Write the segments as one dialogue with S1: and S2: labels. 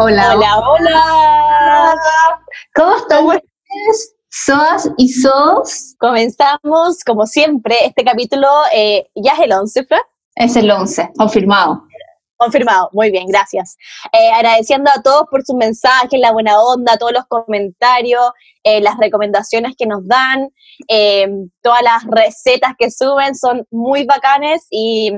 S1: Hola.
S2: Hola, hola.
S1: ¿Cómo están ustedes? ¿Soas y sos?
S2: Comenzamos, como siempre, este capítulo eh, ya es el 11, Fran.
S1: Es el 11, confirmado.
S2: Confirmado, muy bien, gracias. Eh, agradeciendo a todos por sus mensajes, la buena onda, todos los comentarios, eh, las recomendaciones que nos dan, eh, todas las recetas que suben son muy bacanes y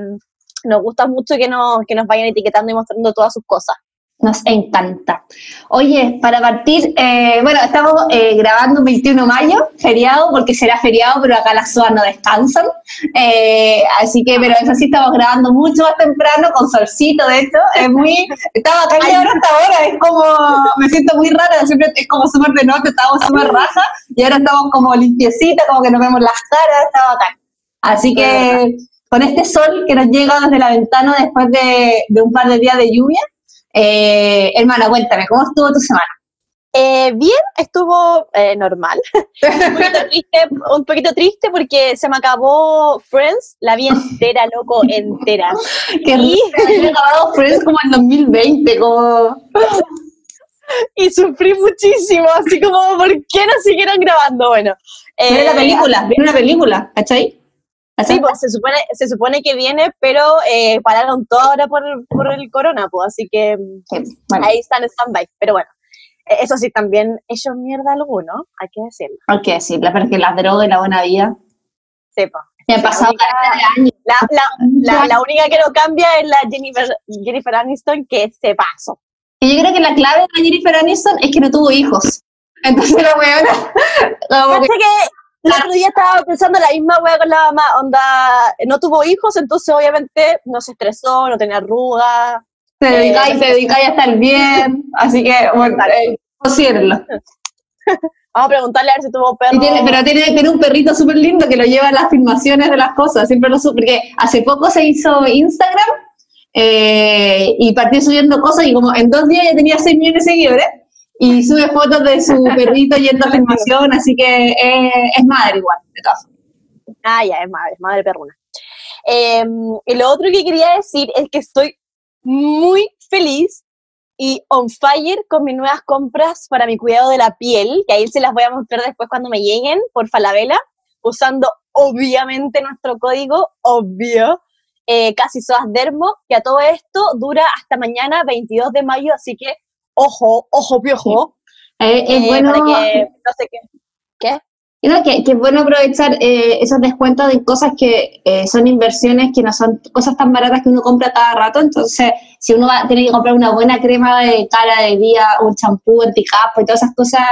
S2: nos gusta mucho que nos, que nos vayan etiquetando y mostrando todas sus cosas.
S1: Nos encanta. Oye, para partir, eh, bueno, estamos eh, grabando un 21 de mayo, feriado, porque será feriado, pero acá las SOAS no descansan. Eh, así que, pero eso sí, estamos grabando mucho más temprano, con solcito, de hecho. Es muy. Estaba acá y ahora hasta ahora, es como. Me siento muy rara, siempre es como súper de noche, estábamos súper raja, y ahora estamos como limpiecita, como que nos vemos las caras, estaba acá. Así que, con este sol que nos llega desde la ventana después de, de un par de días de lluvia. Eh, hermana, cuéntame, ¿cómo estuvo tu semana?
S2: Eh, bien, estuvo eh, normal. un, poquito triste, un poquito triste porque se me acabó Friends, la vi entera, loco, entera.
S1: Que
S2: Y-
S1: había acabado Friends como en 2020, como...
S2: Y sufrí muchísimo, así como, ¿por qué no siguieron grabando? Bueno.
S1: Viene la
S2: eh,
S1: película, viene una película, ¿cachai?
S2: Sí, pues se supone, se supone que viene, pero eh, pararon todo ahora por, por el corona, pues, así que
S1: Sí, bueno,
S2: ahí están en stand-by. Pero bueno, eh, eso sí, también ellos mierda alguno, hay que decirlo.
S1: hay que decirlo, pero es que las drogas y la buena vida...
S2: Sepa.
S1: Me han
S2: La
S1: pasado años.
S2: La, la, la, la única que no cambia es la Jennifer, Jennifer Aniston, que se pasó.
S1: Y yo creo que la clave de la Jennifer Aniston es que no tuvo hijos. Entonces la weona... como que
S2: el otro día estaba pensando la misma wea con la mamá, onda, no tuvo hijos, entonces obviamente no se estresó, no tenía arrugas.
S1: se dedica y
S2: Eh,
S1: se dedica a estar bien, así que, bueno, eh.
S2: Vamos a preguntarle a ver si tuvo perro.
S1: Tiene- pero tiene, tiene un perrito súper lindo que lo lleva a las filmaciones de las cosas, siempre lo sube, porque hace poco se hizo Instagram eh, y partió subiendo cosas y como en dos días ya tenía 6 millones de seguidores y sube fotos de su perrito yendo a filmación, así que eh, es madre igual, de todas formas.
S2: Ah, ya, es madre, es madre perruna. Eh, lo otro que quería decir es que estoy muy feliz y on fire con mis nuevas compras para mi cuidado de la piel, que ahí se las voy a mostrar después cuando me lleguen por Falabella, usando obviamente nuestro código, obvio, eh, casi soas dermo, que a todo esto dura hasta mañana 22 de mayo, así que ojo, ojo, piojo.
S1: Eh, es
S2: eh,
S1: bueno,
S2: para que, no sé qué.
S1: Que, que es bueno aprovechar eh, esos descuentos de cosas que eh, son inversiones, que no son cosas tan baratas que uno compra cada rato. Entonces, si uno va, tiene que comprar una buena crema de cara de día, un champú, anticapo y todas esas cosas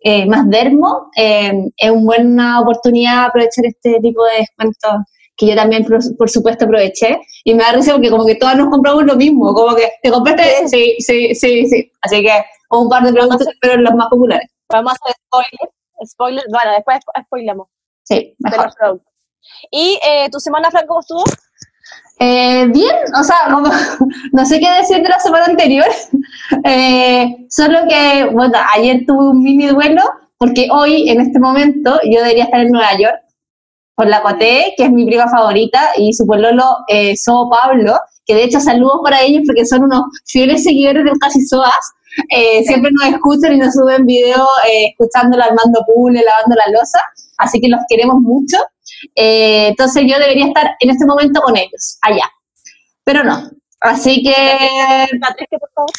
S1: eh, más dermo, es una buena oportunidad aprovechar este tipo de descuentos que yo también, por, por supuesto, aproveché. Y me da risa porque como que todas nos compramos lo mismo, como que te compraste, sí, sí, sí, sí. Así que un par de productos, pero los más populares.
S2: Vamos a hacer spoiler. Spoiler, bueno, después spoilamos.
S1: Sí, mejor.
S2: ¿Y eh, tu semana, Fran, cómo estuvo?
S1: Eh, bien, o sea, como, no sé qué decir de la semana anterior, eh, solo que, bueno, ayer tuve un mini duelo, porque hoy, en este momento, yo debería estar en Nueva York con la Coté, que es mi prima favorita, y su pololo, eh, So Pablo, que de hecho saludos para ellos porque son unos fieles seguidores del Casi Soas, eh, siempre nos escuchan y nos suben videos eh, escuchando Armando Pule, lavando la losa, así que los queremos mucho. Eh, entonces yo debería estar en este momento con ellos, allá. Pero no. Así que
S2: Patricia, por favor.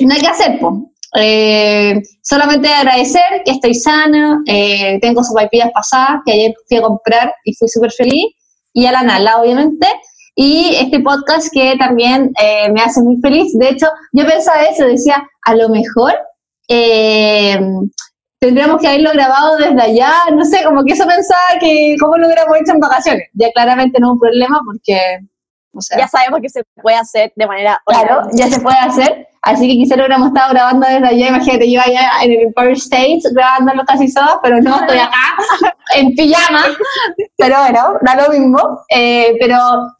S1: no hay que hacer, pues. Eh, solamente agradecer que estoy sana, eh, tengo sopaipillas pasadas que ayer fui a comprar y fui súper feliz, y a la Nala, obviamente, y este podcast que también eh, me hace muy feliz. De hecho, yo pensaba eso, decía, a lo mejor eh, tendríamos que haberlo grabado desde allá, no sé, como que eso pensaba que cómo lo hubiéramos hecho en vacaciones. Ya claramente no es un problema porque, o sea,
S2: Ya sabemos que se puede hacer de manera
S1: Claro, ya se puede hacer. Así que quizá lo hubiéramos estado grabando desde allá. Imagínate, yo allá en el Empire State grabándolo casi todas, pero no, estoy acá en pijama. Pero bueno, da lo mismo. Eh, pero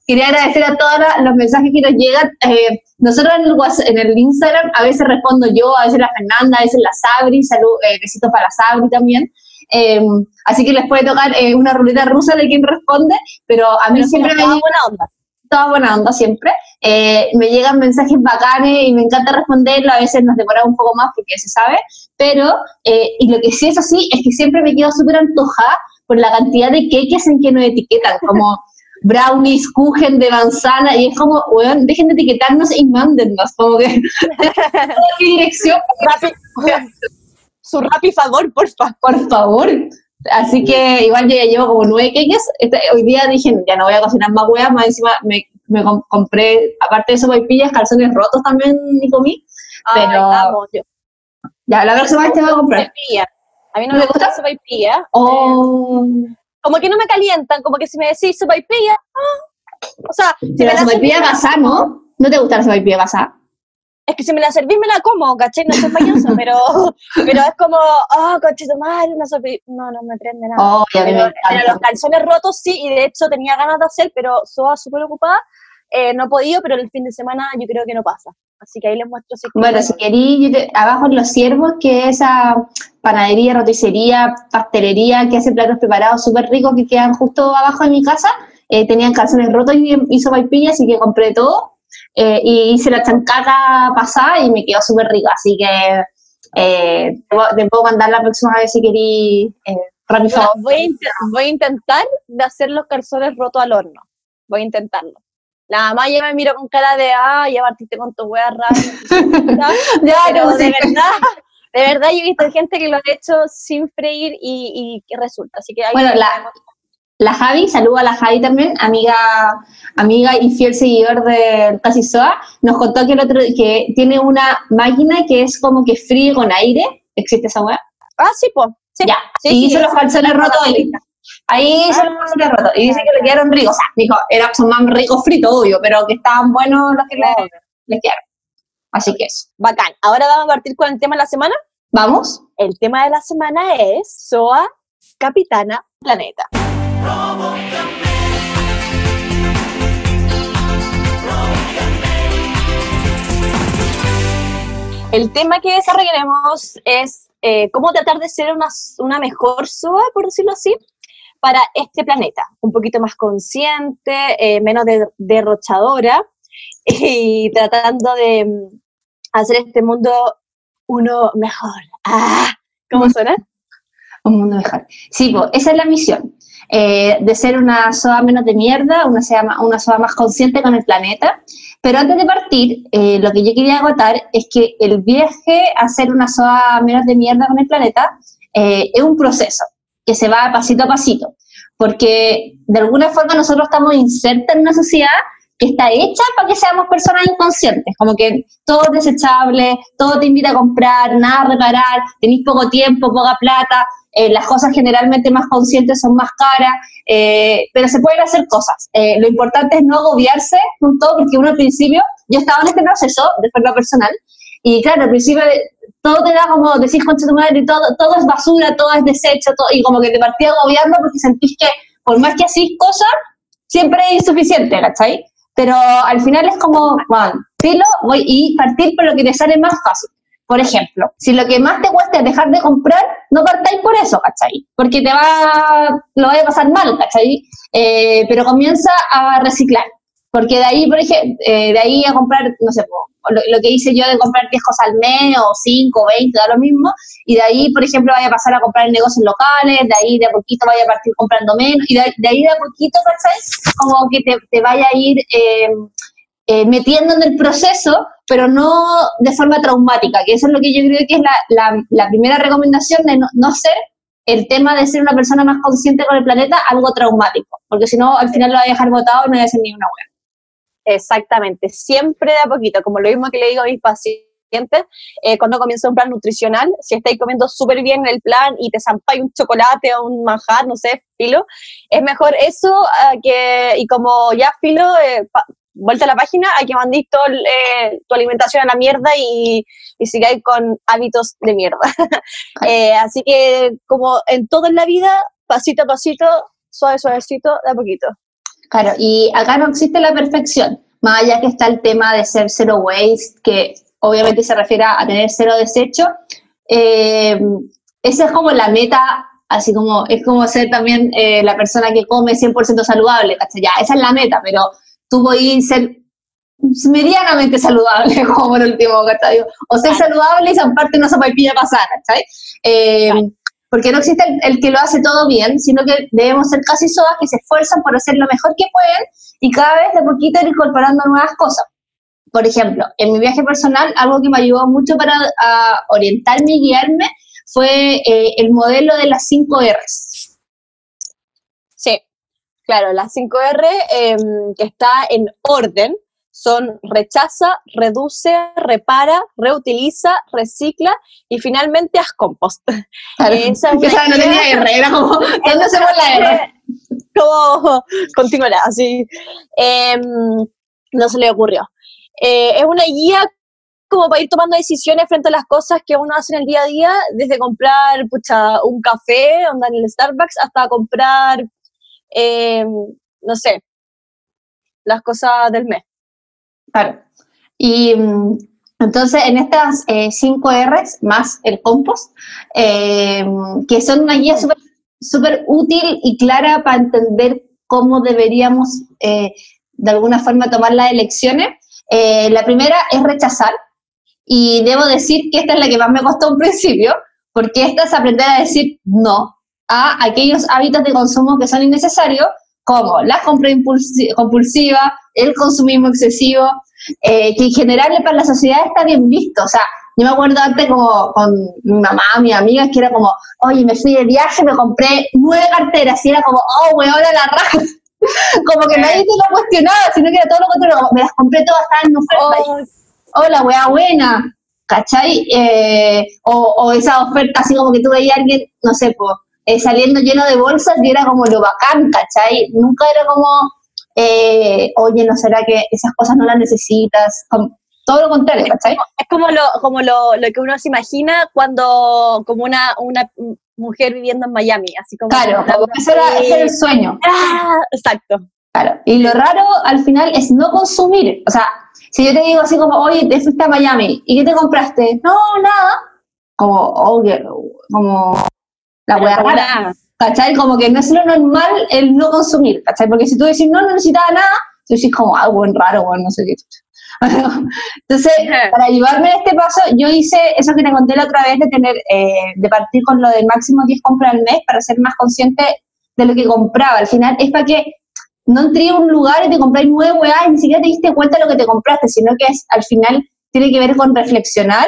S1: quería agradecer a todos los mensajes que nos llegan. Eh, nosotros en el, WhatsApp- en el Instagram a veces respondo yo, a veces la Fernanda, a veces la Sabri. Salud, eh, besitos para la Sabri también. Eh, así que les puede tocar eh, una ruleta rusa de quien responde, pero a mí
S2: Pero
S1: siempre me llega
S2: buena onda.
S1: Toda buena onda siempre, eh, me llegan mensajes bacanes y me encanta responderlo, a veces nos demora un poco más porque se sabe, pero, eh, y lo que sí es así, es que siempre me quedo súper antojada por la cantidad de queques en que nos etiquetan, como brownies, kuchen de manzana, y es como, weón, dejen de etiquetarnos y mándennos, como que, ¿qué dirección?
S2: Su rapi favor, por favor.
S1: Por favor. Así que igual yo ya llevo como nueve queques. Este, hoy día dije, ya no voy a cocinar más huevas, más encima me, me compré, aparte de eso, pillas calzones rotos también y comí. Pero
S2: vamos, yo.
S1: ya, la próxima vez te voy a comprar.
S2: A mí no me, gusta sopaipilla.
S1: Oh.
S2: como que no me calientan, como que si me decís sopaipilla, ah, o sea,
S1: si la sopaipilla basada, ¿no? ¿No te gusta la sopaipilla basada?
S2: Es que si me la servís me la como, ¿caché? No soy payaso, pero, pero es como, oh, coche de madre, una sopa. No, no me prende nada.
S1: Oh,
S2: pero, los calzones rotos sí, y de hecho tenía ganas de hacer, pero soy súper ocupada. Eh, no he podido, pero el fin de semana yo creo que no pasa. Así que ahí les muestro.
S1: Si bueno, si queréis, abajo en Los Ciervos, que es esa panadería, roticería, pastelería que hace platos preparados súper ricos que quedan justo abajo de mi casa, eh, tenían calzones rotos y hizo vaipilla, así que compré todo eh, y hice la chancaca pasada y me quedó súper rica, así que eh, te, puedo mandar la próxima vez si querí eh,
S2: voy, a intentar de hacer los calzones rotos al horno, voy a intentarlo. La mamá ya me miró con cara de, ah, ya partiste con tu wea rara. pero de verdad, de verdad yo he visto gente que lo ha hecho sin freír y, y resulta. Así que
S1: bueno, la, la Javi, saludo a la Javi también, amiga, amiga y fiel seguidor de Casi Soa, nos contó que, el otro, que tiene una máquina que es como que fríe con aire. ¿Existe esa web?
S2: Ah, sí, pues.
S1: Ya, y hizo los calzones rotos ahí. Ahí hizo los calzones rotos. Y dice que le quedaron ricos. O sea, dijo, era, son más ricos fritos, obvio, pero que estaban buenos los que le, le quedaron. Así que eso.
S2: Bacán. Ahora vamos a partir con el tema de la semana.
S1: Vamos.
S2: El tema de la semana es Soa Capitana Planeta. El tema que desarrollaremos es eh, cómo tratar de ser una, mejor SOA, por decirlo así, para este planeta. Un poquito más consciente, eh, menos derrochadora y tratando de mm, hacer este mundo uno mejor. ¡Ah! ¿Cómo suena?
S1: Un mundo mejor. Sí, pues, esa es la misión. Eh, de ser una SOA menos de mierda, una SOA, una más consciente con el planeta. Pero antes de partir, eh, lo que yo quería agotar es que el viaje a ser una SOA menos de mierda con el planeta eh, es un proceso que se va pasito a pasito, porque de alguna forma nosotros estamos insertos en una sociedad que está hecha para que seamos personas inconscientes, como que todo es desechable, todo te invita a comprar, nada a reparar, tenéis poco tiempo, poca plata, eh, las cosas generalmente más conscientes son más caras, eh, pero se pueden hacer cosas. Eh, lo importante es no agobiarse con todo, porque uno al principio, yo estaba en este proceso de forma personal, y claro, al principio todo te da como decís concha tu madre, todo, todo es basura, todo es desecho, y como que te partía agobiando porque sentís que por más que hacís cosas, siempre es insuficiente, ¿cachai? Pero al final es como, bueno, filo, voy y partir por lo que te sale más fácil. Por ejemplo, si lo que más te cuesta es dejar de comprar, no partáis por eso, ¿cachai? Porque te va, lo va a pasar mal, ¿cachai? Eh, pero comienza a reciclar. Porque de ahí, por ejemplo, eh, de ahí a comprar, no sé, lo, que hice yo de comprar 10 cosas al mes o 5 o 20, da lo mismo. Y de ahí, por ejemplo, vaya a pasar a comprar en negocios locales, de ahí de a poquito vaya a partir comprando menos. Y de, ahí de a poquito, ¿cachai? Como que te, te vaya a ir eh, eh, metiendo en el proceso, pero no de forma traumática, que eso es lo que yo creo que es la, la, primera recomendación de no, no, ser el tema de ser una persona más consciente con el planeta algo traumático, porque si no, al final lo va a dejar botado y no va a ser ni una buena.
S2: Exactamente, siempre de a poquito, como lo mismo que le digo a mis pacientes, eh, cuando comienza un plan nutricional, si estáis comiendo súper bien el plan y te zampáis un chocolate o un manjar, no sé, filo, es mejor eso que, y como ya filo, eh, vuelta a la página, hay que mandar eh, tu alimentación a la mierda y, y sigáis con hábitos de mierda. Eh, así que, como en todo en la vida, pasito a pasito, suave, suavecito, de a poquito.
S1: Claro, y acá no existe la perfección, más allá que está el tema de ser zero waste, que obviamente se refiere a tener cero desecho. Eh, esa es como la meta así como es como ser también la persona que come 100% saludable, Ya, esa es la meta, pero tú a ser medianamente saludable, como por último, ¿cachai? O ser saludable y zamparte una sopaipilla pasada, ¿cachai? Eh, porque no existe el, que lo hace todo bien, sino que debemos ser casi sodas que se esfuerzan por hacer lo mejor que pueden y cada vez de poquito ir incorporando nuevas cosas. Por ejemplo, en mi viaje personal, algo que me ayudó mucho para orientarme y guiarme fue eh, el modelo de las 5 R's.
S2: Sí, claro, las 5 R em, que está en orden son rechaza, reduce, repara, reutiliza, recicla y finalmente haz compost.
S1: Esa, no tenía R, era como, ¿dónde hacemos la R?
S2: Como, continuará, así. Em, no se le ocurrió. Eh, es una guía como para ir tomando decisiones frente a las cosas que uno hace en el día a día, desde comprar pucha, un café onda en el Starbucks hasta comprar, em, no sé, las cosas del mes.
S1: Claro. Y mm, entonces, en estas eh, cinco R's, más el compost, eh, que son una guía súper útil y clara para entender cómo deberíamos eh, de alguna forma tomar las elecciones. la primera es rechazar, y debo decir que esta es la que más me costó un principio, porque esta es aprender a decir no a aquellos hábitos de consumo que son innecesarios, como la compra compulsiva, el consumismo excesivo, eh, que en general para la sociedad está bien visto. O sea, yo me acuerdo antes como con mi mamá, mis amigas, que era como, oye, me fui de viaje, me compré nueve carteras, y era como, oh, weón, a la raja. como que nadie te lo cuestionaba, sino que era todo lo contrario, me las compré todas, estaban en oferta. Oh, la weá buena, ¿cachai? Eh, o, o, esa oferta así como que tú veías a alguien, no sé, pues, saliendo lleno de bolsas y era como lo bacán, ¿cachai? Nunca era como, eh, oye, ¿no será que esas cosas no las necesitas? todo lo contrario, ¿cachai?
S2: Es como lo, como lo, lo que uno se imagina cuando, como una, una mujer viviendo en Miami, así como...
S1: Claro, como ese era, ese era el sueño.
S2: Ah, exacto.
S1: Claro, y lo raro al final es no consumir, o sea, si yo te digo así como, oye, te fuiste a Miami, ¿y qué te compraste? No, nada. Como, oye, como la wea rara. ¿cachai? Como que no es lo normal el no consumir, ¿cachai? Porque si tú decís no, no necesitaba nada, tú decís como algo ah, raro, bueno, no sé qué. Entonces, para ayudarme a este paso, yo hice eso que te conté la otra vez de tener, eh, de partir con lo del máximo 10 compras al mes para ser más consciente de lo que compraba. Al final es para que no entré a un lugar y te compráis nueve weá y ni siquiera te diste cuenta de lo que te compraste, sino que es, al final tiene que ver con reflexionar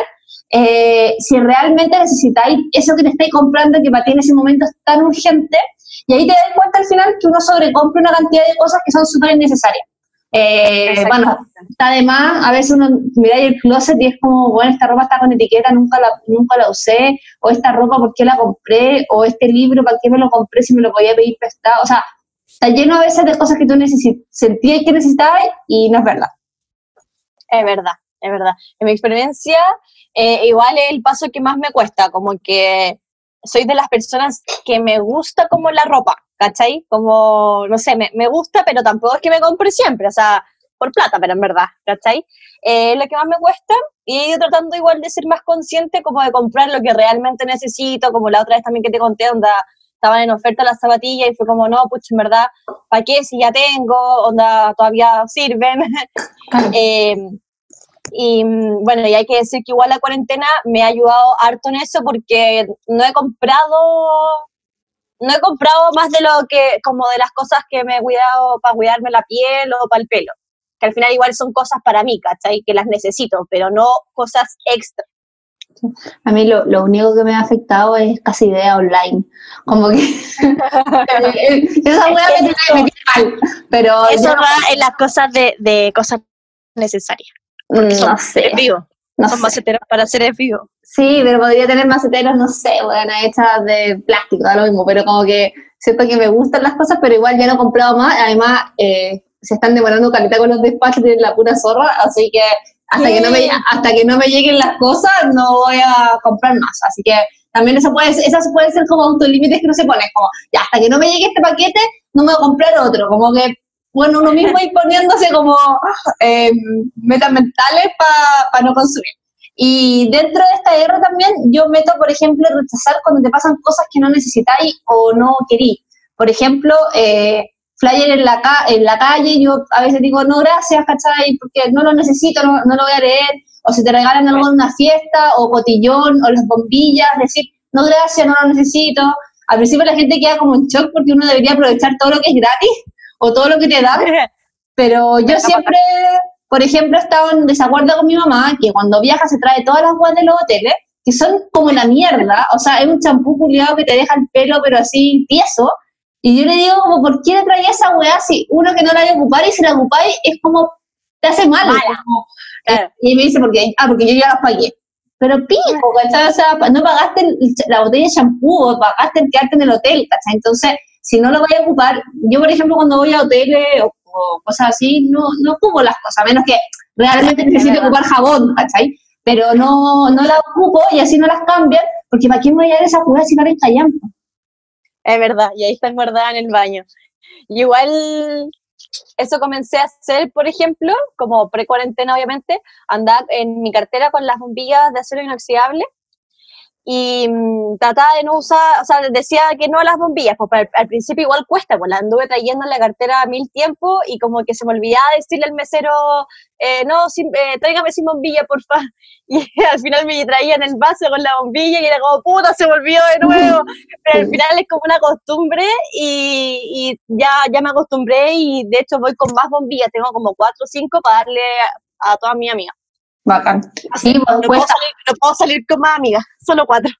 S1: eh, si realmente necesitáis eso que te estáis comprando que para ti en ese momento es tan urgente, y ahí te das cuenta al final que uno sobrecompra una cantidad de cosas que son súper innecesarias. Eh, bueno, está de más, a veces uno mira el closet y es como, bueno, esta ropa está con etiqueta, nunca la, nunca la usé, o esta ropa, ¿por qué la compré? O este libro, ¿para qué me lo compré si me lo podía pedir prestado? O sea, está lleno a veces de cosas que tú sentías que necesitabas y no es verdad.
S2: Es verdad, es verdad. En mi experiencia, eh, igual es el paso que más me cuesta, como que soy de las personas que me gusta como la ropa, ¿cachai? Como, no sé, me, me gusta, pero tampoco es que me compre siempre, o sea, por plata, pero en verdad, ¿cachai? Eh, lo que más me cuesta y he ido tratando igual de ser más consciente como de comprar lo que realmente necesito, como la otra vez también que te conté, onda, estaban en oferta las zapatillas y fue como, no, pues en verdad, ¿para qué si ya tengo? Onda, todavía sirven. eh, y mm, bueno, y hay que decir que igual la cuarentena me ha ayudado harto en eso porque no he comprado, no he comprado más de lo que, como de las cosas que me he cuidado para cuidarme la piel o para el pelo. Que al final igual son cosas para mí, ¿cachai? Que las necesito, pero no cosas extra.
S1: A mí lo, lo, único que me ha afectado es casi idea online. Como que esa
S2: hueá me tiene mal. Pero eso va en las cosas de, de cosas necesarias.
S1: Mm, no sé.
S2: Vivo. No son maceteros para seres vivos.
S1: Sí, pero podría tener maceteros, no sé, bueno, hechas de plástico, da lo mismo, pero como que siento que me gustan las cosas, pero igual ya no he comprado más. Además, eh, se están demorando caleta con los despachos de la pura zorra, así que hasta que no me hasta que no me lleguen las cosas no voy a comprar más. Así que también eso puede, esas pueden ser como autolímites que no se ponen, como ya hasta que no me llegue este paquete no me voy a comprar otro, como que bueno, uno mismo ir poniéndose como eh, metas mentales para no consumir. Y dentro de esta R también yo meto, por ejemplo, rechazar cuando te pasan cosas que no necesitáis o no querí. Por ejemplo, eh, flyer en la, en la calle, yo a veces digo, no, gracias, ¿cachai? Porque no lo necesito, no, no lo voy a leer, o si te regalan algo en una fiesta, o cotillón, o las bombillas, decir, no, gracias, no lo necesito. Al principio la gente queda como en shock porque uno debería aprovechar todo lo que es gratis, o todo lo que te dan, pero yo siempre, por ejemplo, he estado en desacuerdo con mi mamá, que cuando viaja se trae todas las guas de los hoteles, que son como la mierda, o sea, es un champú culiado que te deja el pelo, pero así tieso, y yo le digo, como, ¿por qué le traía esa weá si uno que no la a ocupar y si la ocupáis es como, te hace mal? Eh, y me dice, porque, ah, porque yo ya las pagué. Pero pico, ¿cachai? O sea, no pagaste la botella de shampoo o pagaste el quedarte en el hotel, ¿cachai? Entonces, si no lo voy a ocupar, yo, por ejemplo, cuando voy a hoteles o, cosas así, no, no ocupo las cosas, a menos que realmente necesite ocupar jabón, ¿cachai? Pero no, no la ocupo y así no las cambian, porque ¿para quién voy a dar esa cura si no eres callampa?
S2: Es verdad, y ahí están guardadas en el baño. Y igual eso comencé a hacer, por ejemplo, como pre-cuarentena obviamente, andar en mi cartera con las bombillas de acero inoxidable y mm, trataba de no usar, o sea, decía que no a las bombillas, pues al, principio igual cuesta, pues la anduve trayendo en la cartera mil tiempo y como que se me olvidaba decirle al mesero, eh, no, sin, eh, tráigame sin bombilla, porfa. Y al final me traían el vaso con la bombilla y era como, puta, se me olvidó de nuevo. Pero al final es como una costumbre y, y ya, ya me acostumbré y de hecho voy con más bombillas, tengo como cuatro o cinco para darle a, a todas mis amigas.
S1: Bacán. Sí,
S2: no, puedo salir, no, puedo salir, con más amigas, solo cuatro.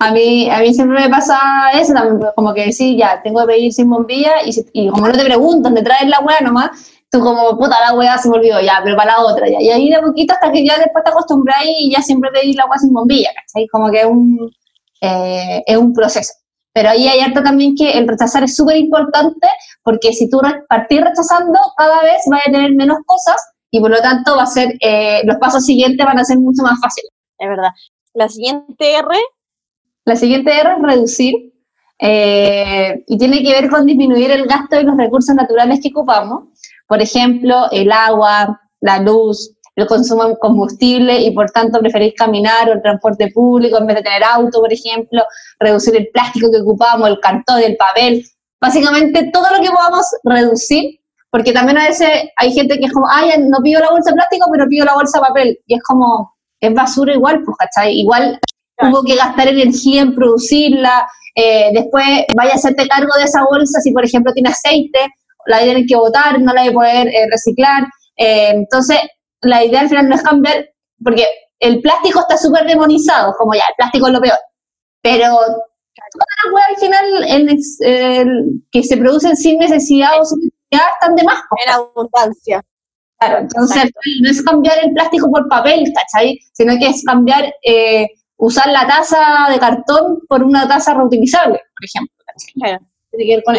S1: A mí, a mí siempre me pasa eso, como que sí, ya, tengo que pedir sin bombilla y, y como no te preguntan, te traes la hueá nomás, tú como, puta, la hueá se me olvidó, ya, pero para la otra, ya. Y ahí de poquito hasta que ya después te acostumbras y ya siempre pedís la hueá sin bombilla, ¿cachai? Como que es un, eh, es un proceso. Pero ahí hay harto también que el rechazar es súper importante porque si tú partís rechazando, cada vez vas a tener menos cosas y por lo tanto va a ser, eh, los pasos siguientes van a ser mucho más fáciles.
S2: Es verdad. La siguiente R.
S1: La siguiente R es reducir eh, y tiene que ver con disminuir el gasto de los recursos naturales que ocupamos. Por ejemplo, el agua, la luz, el consumo de combustible y por tanto preferir caminar o el transporte público en vez de tener auto, por ejemplo, reducir el plástico que ocupamos, el cartón, el papel, básicamente todo lo que podamos reducir porque también a veces hay gente que es como, ay, no pido la bolsa de plástico, pero pido la bolsa de papel. Y es como, es basura igual, pues, ¿cachai? Igual hubo que gastar energía en producirla, eh, después vaya a hacerte cargo de esa bolsa si, por ejemplo, tiene aceite, la tienen que botar, no la hay que poder eh, reciclar. Eh, entonces, la idea al final no es cambiar, porque el plástico está súper demonizado, como ya, el plástico es lo peor. Pero toda la hueá al final en, que se producen sin necesidad o sin ya están de más.
S2: En abundancia.
S1: Claro, entonces no es cambiar el plástico por papel, ¿cachai? Sino que es cambiar, eh, usar la taza de cartón por una taza reutilizable, por ejemplo.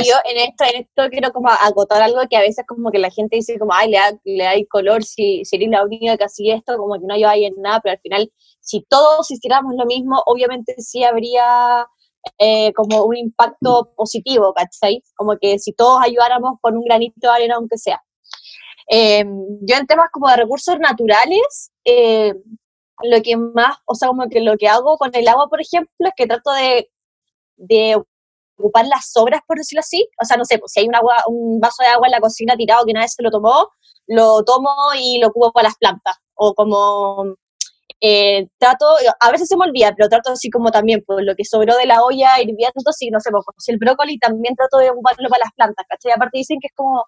S2: yo en esto, en esto quiero como agotar algo que a veces como que la gente dice como, ay, le da, le da color si, si eres la única que hacía esto, como que no hay en nada, pero al final, si todos hiciéramos lo mismo, obviamente sí habría eh, como un impacto positivo, ¿cachai? Como que si todos ayudáramos con un granito de arena, aunque sea. Eh, yo en temas como de recursos naturales, eh, lo que más, o sea, como que lo que hago con el agua, por ejemplo, es que trato de, ocupar las sobras, por decirlo así. O sea, no sé, pues si hay un, agua, un vaso de agua en la cocina tirado que vez se lo tomó, lo tomo y lo ocupo para las plantas. O como eh, trato, a veces se me olvida, pero trato así como también, por lo que sobró de la olla hirviendo, si no sé, pues, si el brócoli también trato de ocuparlo para las plantas, ¿cachai? Aparte dicen que es como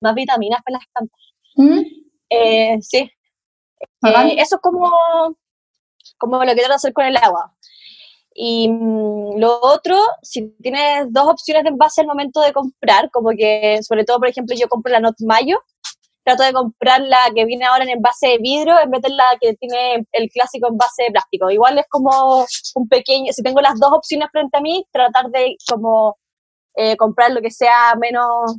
S2: más vitaminas para las plantas. ¿Mm? Eh, sí. Eh, eso es como, como lo que trato de hacer con el agua. Y mm, lo otro, si tienes dos opciones de envase al momento de comprar, como que, sobre todo, por ejemplo, yo compro la Not Mayo, trato de comprar la que viene ahora en envase de vidrio en vez de la que tiene el clásico envase de plástico. Igual es como un pequeño, si tengo las dos opciones frente a mí, tratar de como eh, comprar lo que sea menos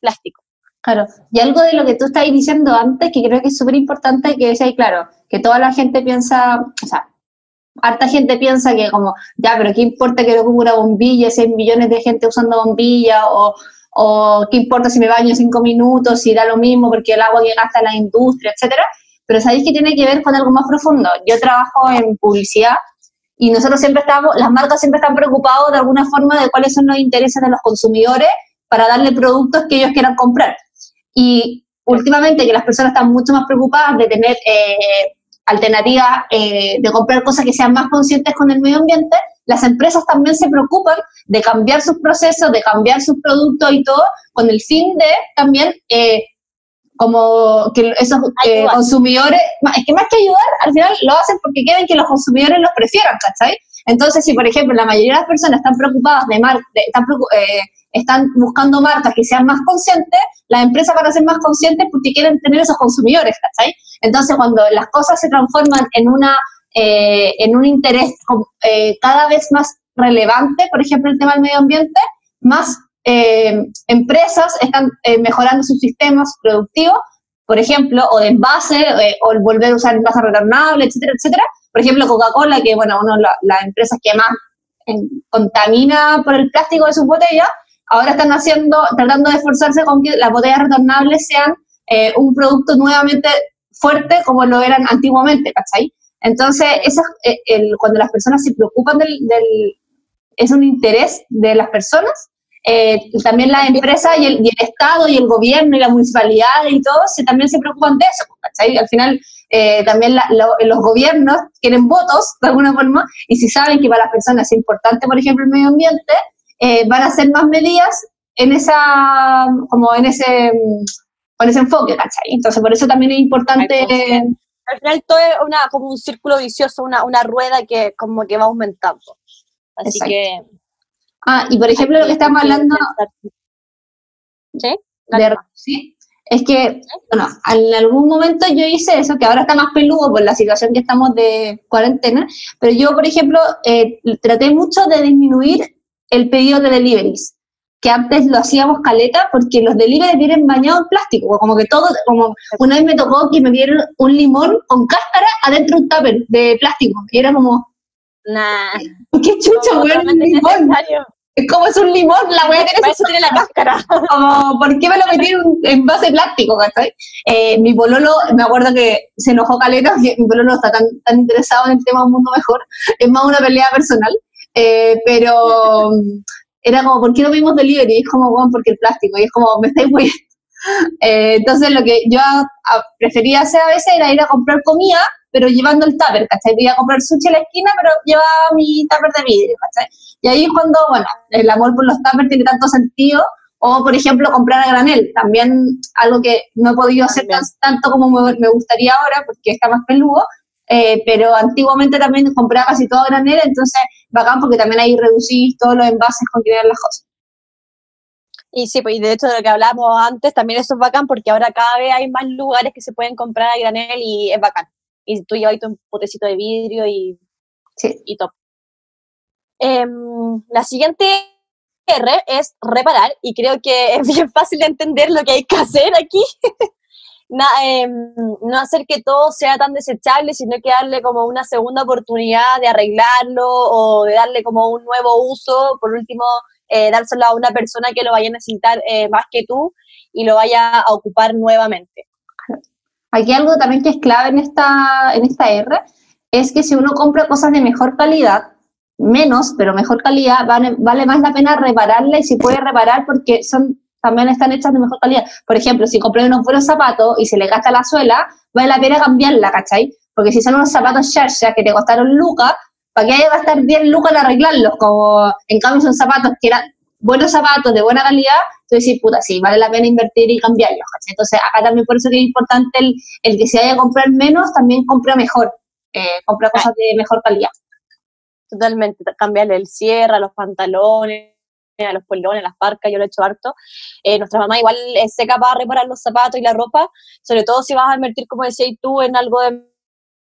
S2: plástico.
S1: Claro, y algo de lo que tú estabas diciendo antes, que creo que es súper importante, que ahí, claro, que toda la gente piensa, o sea, harta gente piensa que como, ya, pero ¿qué importa que lo ocupe una bombilla, si hay millones de gente usando bombilla, o o qué importa si me baño cinco minutos, si da lo mismo porque el agua que gasta la industria, etcétera. Pero sabéis que tiene que ver con algo más profundo. Yo trabajo en publicidad y nosotros siempre estamos, las marcas siempre están preocupados de alguna forma de cuáles son los intereses de los consumidores para darle productos que ellos quieran comprar. Y últimamente que las personas están mucho más preocupadas de tener eh, alternativas, eh, de comprar cosas que sean más conscientes con el medio ambiente, las empresas también se preocupan de cambiar sus procesos, de cambiar sus productos y todo, con el fin de también eh, como que esos consumidores, es que más que ayudar, al final lo hacen porque quieren que los consumidores los prefieran, ¿cachai? Entonces, si por ejemplo la mayoría de las personas están preocupadas de, mar, están, eh, están buscando marcas que sean más conscientes, las empresas van a ser más conscientes porque quieren tener esos consumidores, ¿cachai? Entonces, cuando las cosas se transforman en una eh, en un interés eh, cada vez más relevante, por ejemplo, el tema del medio ambiente, más eh, empresas están mejorando sus sistemas productivos, por ejemplo, o de envase, o el volver a usar envase retornable, etcétera, etcétera. Por ejemplo, Coca-Cola, que, bueno, una de las empresas que más contamina por el plástico de sus botellas, ahora están haciendo, tratando de esforzarse con que las botellas retornables sean un producto nuevamente fuerte como lo eran antiguamente, ¿cachai? Entonces, eso, eh, el, cuando las personas se preocupan del, es un interés de las personas, eh, también las empresas y el, y el, Estado y el gobierno y la municipalidad y todo se, también se preocupan de eso, ¿cachai? Al final, eh, también los gobiernos quieren votos, de alguna forma, y si saben que para las personas es importante, por ejemplo, el medio ambiente, van a hacer más medidas en esa, como en ese, con ese enfoque, ¿cachai? Entonces, por eso también es importante
S2: al final todo es una, como un círculo vicioso, una, una rueda que como que va aumentando. Así que...
S1: Ah, y por ejemplo lo que estamos hablando...
S2: ¿Sí?
S1: ¿sí? Es que, bueno, en algún momento yo hice eso, que ahora está más peludo por la situación que estamos de cuarentena, pero yo, por ejemplo, eh, traté mucho de disminuir el pedido de deliveries que antes lo hacíamos caleta porque los delivery vienen bañados en plástico, como que todo, como una vez me tocó que me dieron un limón con cáscara adentro de un tupper de plástico, y era como,
S2: nah,
S1: qué chucha, weón, un limón. Es como es un limón, la weá
S2: tiene, eso tiene la cáscara.
S1: Como, ¿por qué me lo metieron en base de plástico, cachai? Eh, mi pololo, me acuerdo que se enojó caleta, mi pololo está tan, tan interesado en el tema de un mundo mejor, es más una pelea personal, eh, pero era como, ¿por qué no vimos delivery? Y es como, bueno, porque el plástico, y es como, me estáis muy... Eh, entonces lo que yo prefería hacer a veces era ir a comprar comida, pero llevando el tupper, ¿cachai? Iba a comprar sushi en la esquina, pero llevaba mi tupper de vidrio, ¿cachai? Y ahí es cuando, bueno, el amor por los tuppers tiene tanto sentido, o por ejemplo comprar a granel, también algo que no he podido hacer tanto como me, me, gustaría ahora, porque está más peludo, eh, pero antiguamente también compraba casi todo a granel, entonces bacán porque también ahí reducís todos los envases con que las cosas.
S2: Y sí, pues de hecho de lo que hablábamos antes, también eso es bacán porque ahora cada vez hay más lugares que se pueden comprar a granel y es bacán. Y tú llevas tu potecito de vidrio y,
S1: sí.
S2: y top. Em, la siguiente R es reparar y creo que es bien fácil de entender lo que hay que hacer aquí. Em, no hacer que todo sea tan desechable, sino que darle como una segunda oportunidad de arreglarlo o de darle como un nuevo uso, por último, eh, dárselo a una persona que lo vaya a necesitar eh, más que tú y lo vaya a ocupar nuevamente.
S1: Aquí algo también que es clave en esta, en esta R es que si uno compra cosas de mejor calidad, menos, pero mejor calidad, vale, vale más la pena repararla y se puede reparar porque son también están hechas de mejor calidad. Por ejemplo, si compré unos buenos zapatos y se le gasta la suela, vale la pena cambiarla, ¿cachai? Porque si son unos zapatos Sharsia que te costaron lucas, ¿para qué hay que gastar 10 lucas en arreglarlos? Como en cambio son zapatos que eran buenos zapatos de buena calidad, tú decís, puta, sí, vale la pena invertir y cambiarlos, ¿cachai? Entonces, acá también por eso que es importante el, el que se haya a comprar menos, también compra mejor, eh, compra cosas de mejor calidad.
S2: Totalmente, cambiarle el cierre los pantalones, a los polones, a las parcas, yo lo he hecho harto. Eh, nuestra mamá igual es seca para reparar los zapatos y la ropa, sobre todo si vas a invertir, como decías tú, en algo de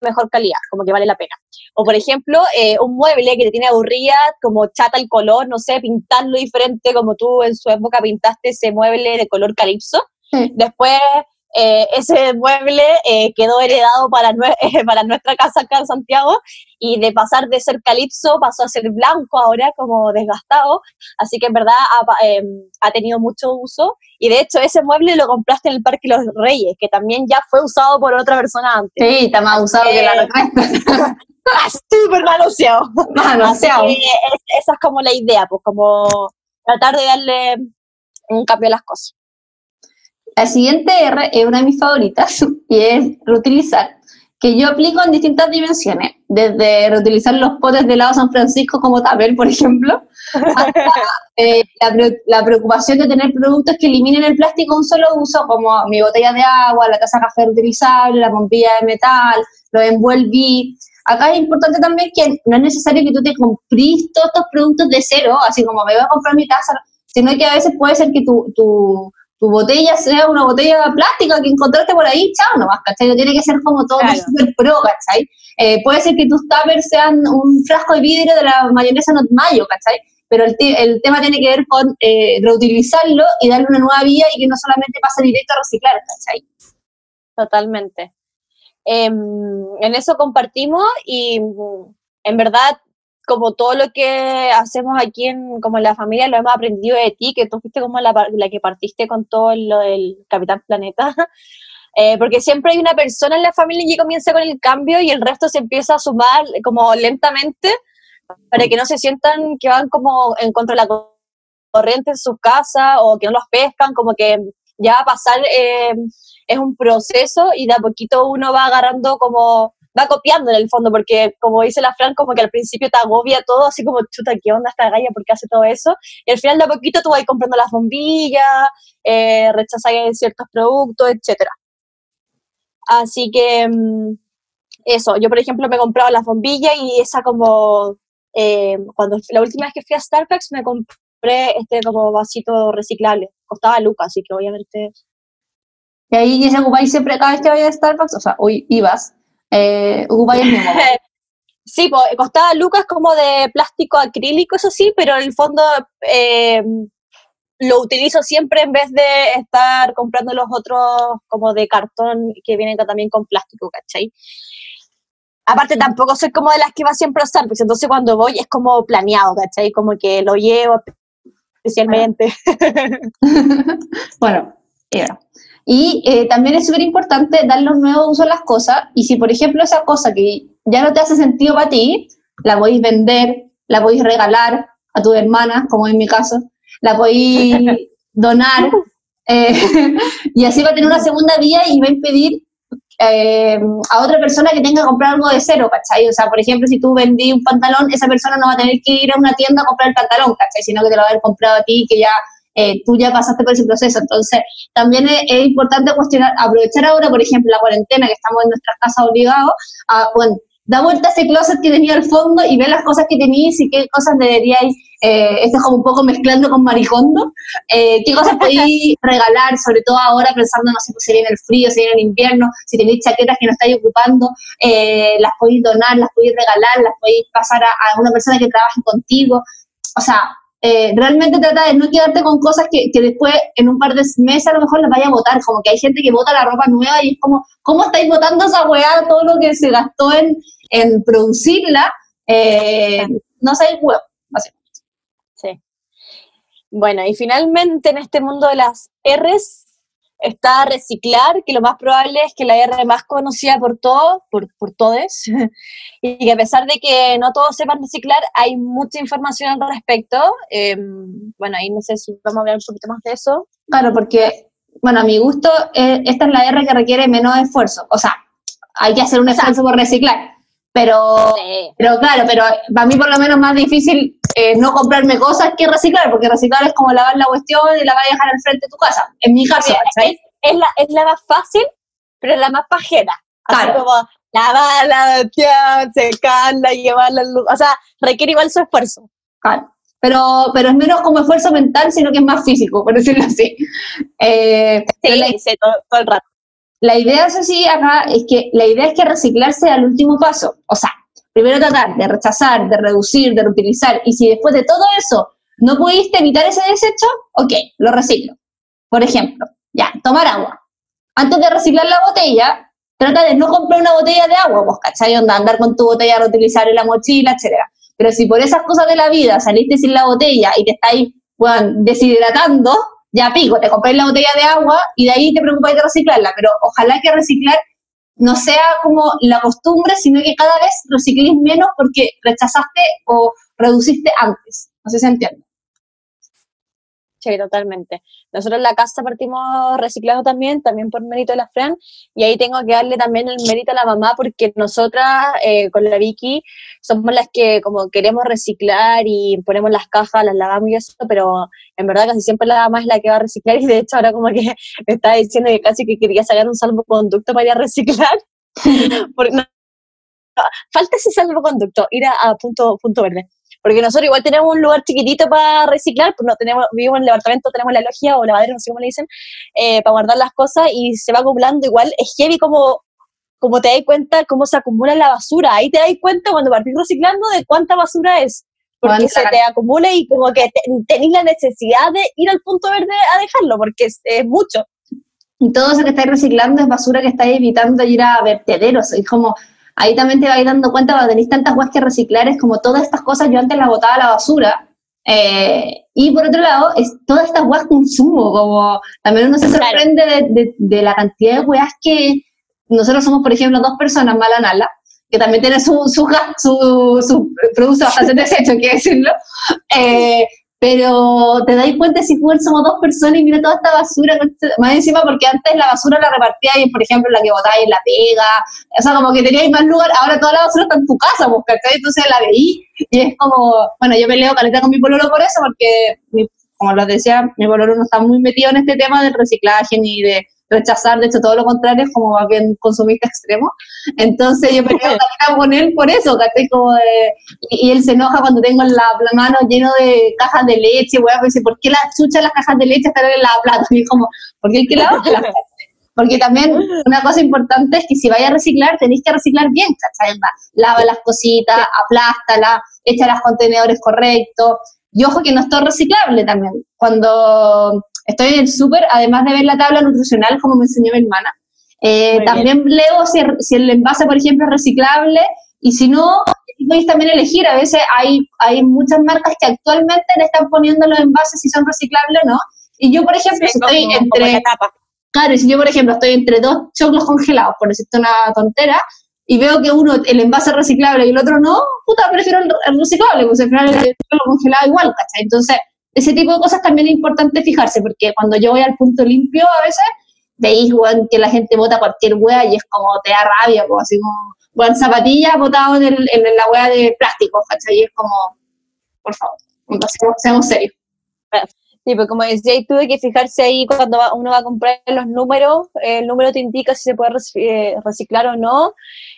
S2: mejor calidad, como que vale la pena. O por ejemplo, eh, un mueble que te tiene aburrida, como chata el color, no sé, pintarlo diferente, como tú en su época pintaste ese mueble de color calipso. Después eh, ese mueble eh, quedó heredado para, para nuestra casa acá en Santiago y de pasar de ser calipso pasó a ser blanco ahora como desgastado, así que en verdad ha, em, ha, tenido mucho uso y de hecho ese mueble lo compraste en el Parque Los Reyes, que también ya fue usado por otra persona antes.
S1: Sí, está más usado que la
S2: otra. Súper manoseado.
S1: Manoseado.
S2: esa es como la idea, pues como tratar de darle un cambio de las cosas.
S1: La siguiente R es una de mis favoritas y es reutilizar, que yo aplico en distintas dimensiones, desde reutilizar los potes de helado San Francisco como tabel, por ejemplo, hasta eh, la, preocupación de tener productos que eliminen el plástico un solo uso, como mi botella de agua, la taza de café reutilizable, la bombilla de metal, lo envuelví. Acá es importante también que no es necesario que tú te compres todos estos productos de cero, así como me voy a comprar mi taza, sino que a veces puede ser que tu, tu tu botella sea una botella plástica que encontraste por ahí, chao nomás, ¿cachai? No tiene que ser como todo super pro, ¿cachai? Eh, puede ser que tus tuppers sean un frasco de vidrio de la mayonesa not mayo, ¿cachai? Pero el, el tema tiene que ver con eh, reutilizarlo y darle una nueva vía y que no solamente pase directo a reciclar, ¿cachai?
S2: Totalmente. Em, en eso compartimos y en verdad como todo lo que hacemos aquí en como la familia lo hemos aprendido de ti, que tú fuiste como la, la que partiste con todo lo del Capitán Planeta. Eh, porque siempre hay una persona en la familia que comienza con el cambio y el resto se empieza a sumar como lentamente para que no se sientan que van como en contra de la corriente en su casa o que no los pescan, como que ya va a pasar, eh, es un proceso y de a poquito uno va agarrando como va copiando en el fondo, porque como dice la Fran, como que al principio te agobia todo, así como, chuta, ¿qué onda esta galla? ¿Por qué hace todo eso? Y al final de a poquito tú vas comprando las bombillas, eh, rechazas ciertos productos, etc. Así que mm, eso, yo por ejemplo me he comprado las bombillas y esa como, eh, cuando la última vez que fui a Starbucks me compré este como vasito reciclable, costaba lucas, así que obviamente...
S1: ¿Y ahí se ocupáis siempre cada vez que vayas a Starbucks? O sea, hoy ibas eh, el mismo.
S2: Sí, pues, costaba lucas como de plástico acrílico, eso sí, pero en el fondo eh, lo utilizo siempre en vez de estar comprando los otros como de cartón que vienen también con plástico, ¿cachai? Aparte tampoco soy como de las que va siempre a Starbucks, entonces cuando voy es como planeado, ¿cachai? Como que lo llevo especialmente.
S1: bueno, era. Y eh, también es súper importante darle un nuevo uso a las cosas. Y si, por ejemplo, esa cosa que ya no te hace sentido para ti, la podéis vender, la podéis regalar a tu hermana, como en mi caso, la podéis donar, eh, y así va a tener una segunda vía y va a impedir eh, a otra persona que tenga que comprar algo de cero, ¿cachai? O sea, por ejemplo, si tú vendí un pantalón, esa persona no va a tener que ir a una tienda a comprar el pantalón, ¿cachai? Sino que te lo va a haber comprado a ti, que ya eh, tú ya pasaste por ese proceso. Entonces, también es, importante cuestionar, aprovechar ahora, por ejemplo, la cuarentena, que estamos en nuestras casas obligados, a, bueno, da vuelta a ese closet que tenía al fondo y ve las cosas que teníais y qué cosas deberíais, eh, esto es como un poco mezclando con maricondo, eh, qué cosas podéis regalar, sobre todo ahora pensando, no sé, pues, si viene el frío, si viene el invierno, si tenéis chaquetas que no estáis ocupando, eh, las podéis donar, las podéis regalar, las podéis pasar a, a una persona que trabaje contigo. O sea, eh, realmente trata de no quedarte con cosas que, que, después en un par de meses a lo mejor las vaya a votar, como que hay gente que vota la ropa nueva y es como, ¿cómo estáis votando esa weá todo lo que se gastó en, en producirla? Eh, no sé, huevo,
S2: Sí. Bueno, y finalmente en este mundo de las R's está reciclar, que lo más probable es que la R más conocida por todos, por, por todos, y que a pesar de que no todos sepan reciclar, hay mucha información al respecto. Em, bueno, ahí no sé si vamos a hablar un poquito más de eso.
S1: Claro, porque, bueno, a mi gusto, eh, esta es la R que requiere menos esfuerzo. O sea, hay que hacer un esfuerzo por reciclar. Pero, pero claro, pero para mí por lo menos más difícil eh, no comprarme cosas que reciclar, porque reciclar es como lavar la cuestión y la vas a dejar al frente de tu casa. En mi caso,
S2: es, es, la, es la más fácil, pero es la más pajera. Así claro. como lavarla, secarla, llevarla luz. O sea, requiere igual su esfuerzo.
S1: Claro. Pero, pero es menos como esfuerzo mental, sino que es más físico, por decirlo así.
S2: Eh, sí, la, todo, todo el rato.
S1: La idea, eso sí, acá, es que la idea es que reciclar sea el último paso. O sea, primero tratar de rechazar, de reducir, de reutilizar, y si después de todo eso no pudiste evitar ese desecho, ok, lo reciclo. Por ejemplo, ya, tomar agua. Antes de reciclar la botella, trata de no comprar una botella de agua, pues, ¿cachai? Onda, andar con tu botella, reutilizar en la mochila, etcétera. Pero si por esas cosas de la vida saliste sin la botella y te estáis, bueno, deshidratando, ya pico, te compráis la botella de agua y de ahí te preocupáis de reciclarla. Pero ojalá que reciclar no sea como la costumbre, sino que cada vez recicléis menos porque rechazaste o reduciste antes. No sé si entiende.
S2: Sí, totalmente. Nosotros en la casa partimos reciclado también, también por mérito de la Fran, y ahí tengo que darle también el mérito a la mamá porque nosotras eh, con la Vicky somos las que como queremos reciclar y ponemos las cajas, las lavamos y eso, pero en verdad casi siempre la mamá es la que va a reciclar y de hecho ahora como que me estaba diciendo que casi que quería sacar un salvoconducto para ir a reciclar. porque falta ese salvoconducto, ir a, punto, punto verde porque nosotros igual tenemos un lugar chiquitito para reciclar, pues no tenemos, vivimos en el departamento, tenemos la logia o lavadero, no sé cómo le dicen, eh, para guardar las cosas y se va acumulando igual, es heavy como, como te das cuenta cómo se acumula la basura, ahí te das cuenta cuando partís reciclando de cuánta basura es, porque se te acumula y como que tenéis la necesidad de ir al punto verde a dejarlo, porque es, es mucho.
S1: Y todo eso que estáis reciclando es basura que estáis evitando ir a vertederos, es como ahí también te vas dando cuenta cuando tenéis tantas guas que reciclar, es como todas estas cosas yo antes las botaba a la basura. Eh, y por otro lado, es todas estas guas consumo, como también uno se sorprende de, de, la cantidad de weas que nosotros somos, por ejemplo, dos personas malanala, que también tiene su, su, su, su produce bastante desecho, hay que decirlo. Eh, pero te dais cuenta si somos dos personas y mira toda esta basura, más encima porque antes la basura la repartía y por ejemplo la que botáis en la pega, o sea, como que teníais más lugar, ahora toda la basura está en tu casa, pues, Entonces la veí y es como, bueno, yo peleo caleta con mi pololo por eso, porque, como lo decía, mi pololo no está muy metido en este tema del reciclaje ni de rechazar, de hecho todo lo contrario, es como más bien consumista extremo. Entonces yo prefiero con él por eso, Como y, él se enoja cuando tengo la, mano lleno de cajas de leche, weá, me dice, ¿por qué las chuchas las cajas de leche están en la plata? Y como, ¿por qué hay que lavar las Porque también una cosa importante es que si vaya a reciclar, tenéis que reciclar bien, ¿cachai? Lava las cositas, aplástala, echa los contenedores correctos. Y ojo que no es todo reciclable también. Cuando estoy en el súper, además de ver la tabla nutricional, como me enseñó mi hermana, eh, también leo si, el envase, por ejemplo, es reciclable y si no, podéis también elegir. A veces hay, hay muchas marcas que actualmente le están poniendo los envases si son reciclables o no. Y yo, por ejemplo, estoy entre... claro, si yo, por ejemplo, estoy entre dos choclos congelados, por decirte una tontera, y veo que uno, el envase es reciclable y el otro no, puta, prefiero el, reciclable, pues al final el, el congelado igual, ¿cachai? Entonces, ese tipo de cosas también es importante fijarse, porque cuando yo voy al punto limpio a veces, veis, que la gente bota cualquier hueá y es como te da rabia, como así como, weón, zapatillas botado en, la hueá de plástico, ¿cachai? Y es como, por favor, seamos, serios.
S2: Sí, pues como decía, tuve que fijarse ahí cuando uno va a comprar los números, el número te indica si se puede eh, reciclar o no.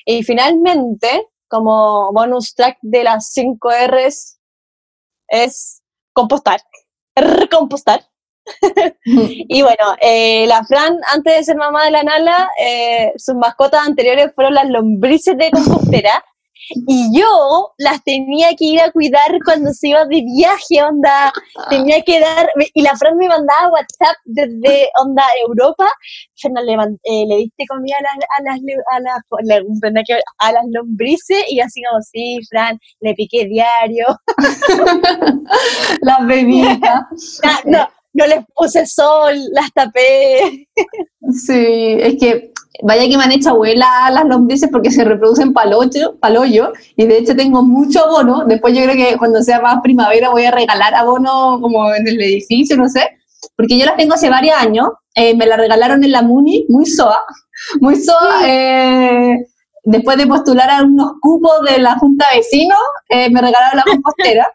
S2: Y finalmente, como bonus track de las 5 R's, es compostar, recompostar. y bueno, eh, la Fran, antes de ser mamá de la Nala, eh, sus mascotas anteriores fueron las lombrices de compostera. Y yo las tenía que ir a cuidar cuando se iba de viaje, onda. Tenía que dar. Y la Fran me mandaba WhatsApp desde onda Europa. Fernanda, le, eh, le diste comida a las, a las, a las, a las lombrices. Y así como, sí, Fran, le piqué diario.
S1: las bebidas.
S2: no, no les puse sol, las tapé.
S1: Sí, es que vaya que me han hecho abuela las lombrices porque se reproducen paloyo, paloyo, y de hecho tengo mucho abono. Después yo creo que cuando sea más primavera voy a regalar abono como en el edificio, no sé, porque yo las tengo hace varios años. Eh, me las regalaron en la MUNI, muy soa, muy soa. Eh, después de postular a unos cupos de la Junta de Vecinos, eh, me regalaron la compostera.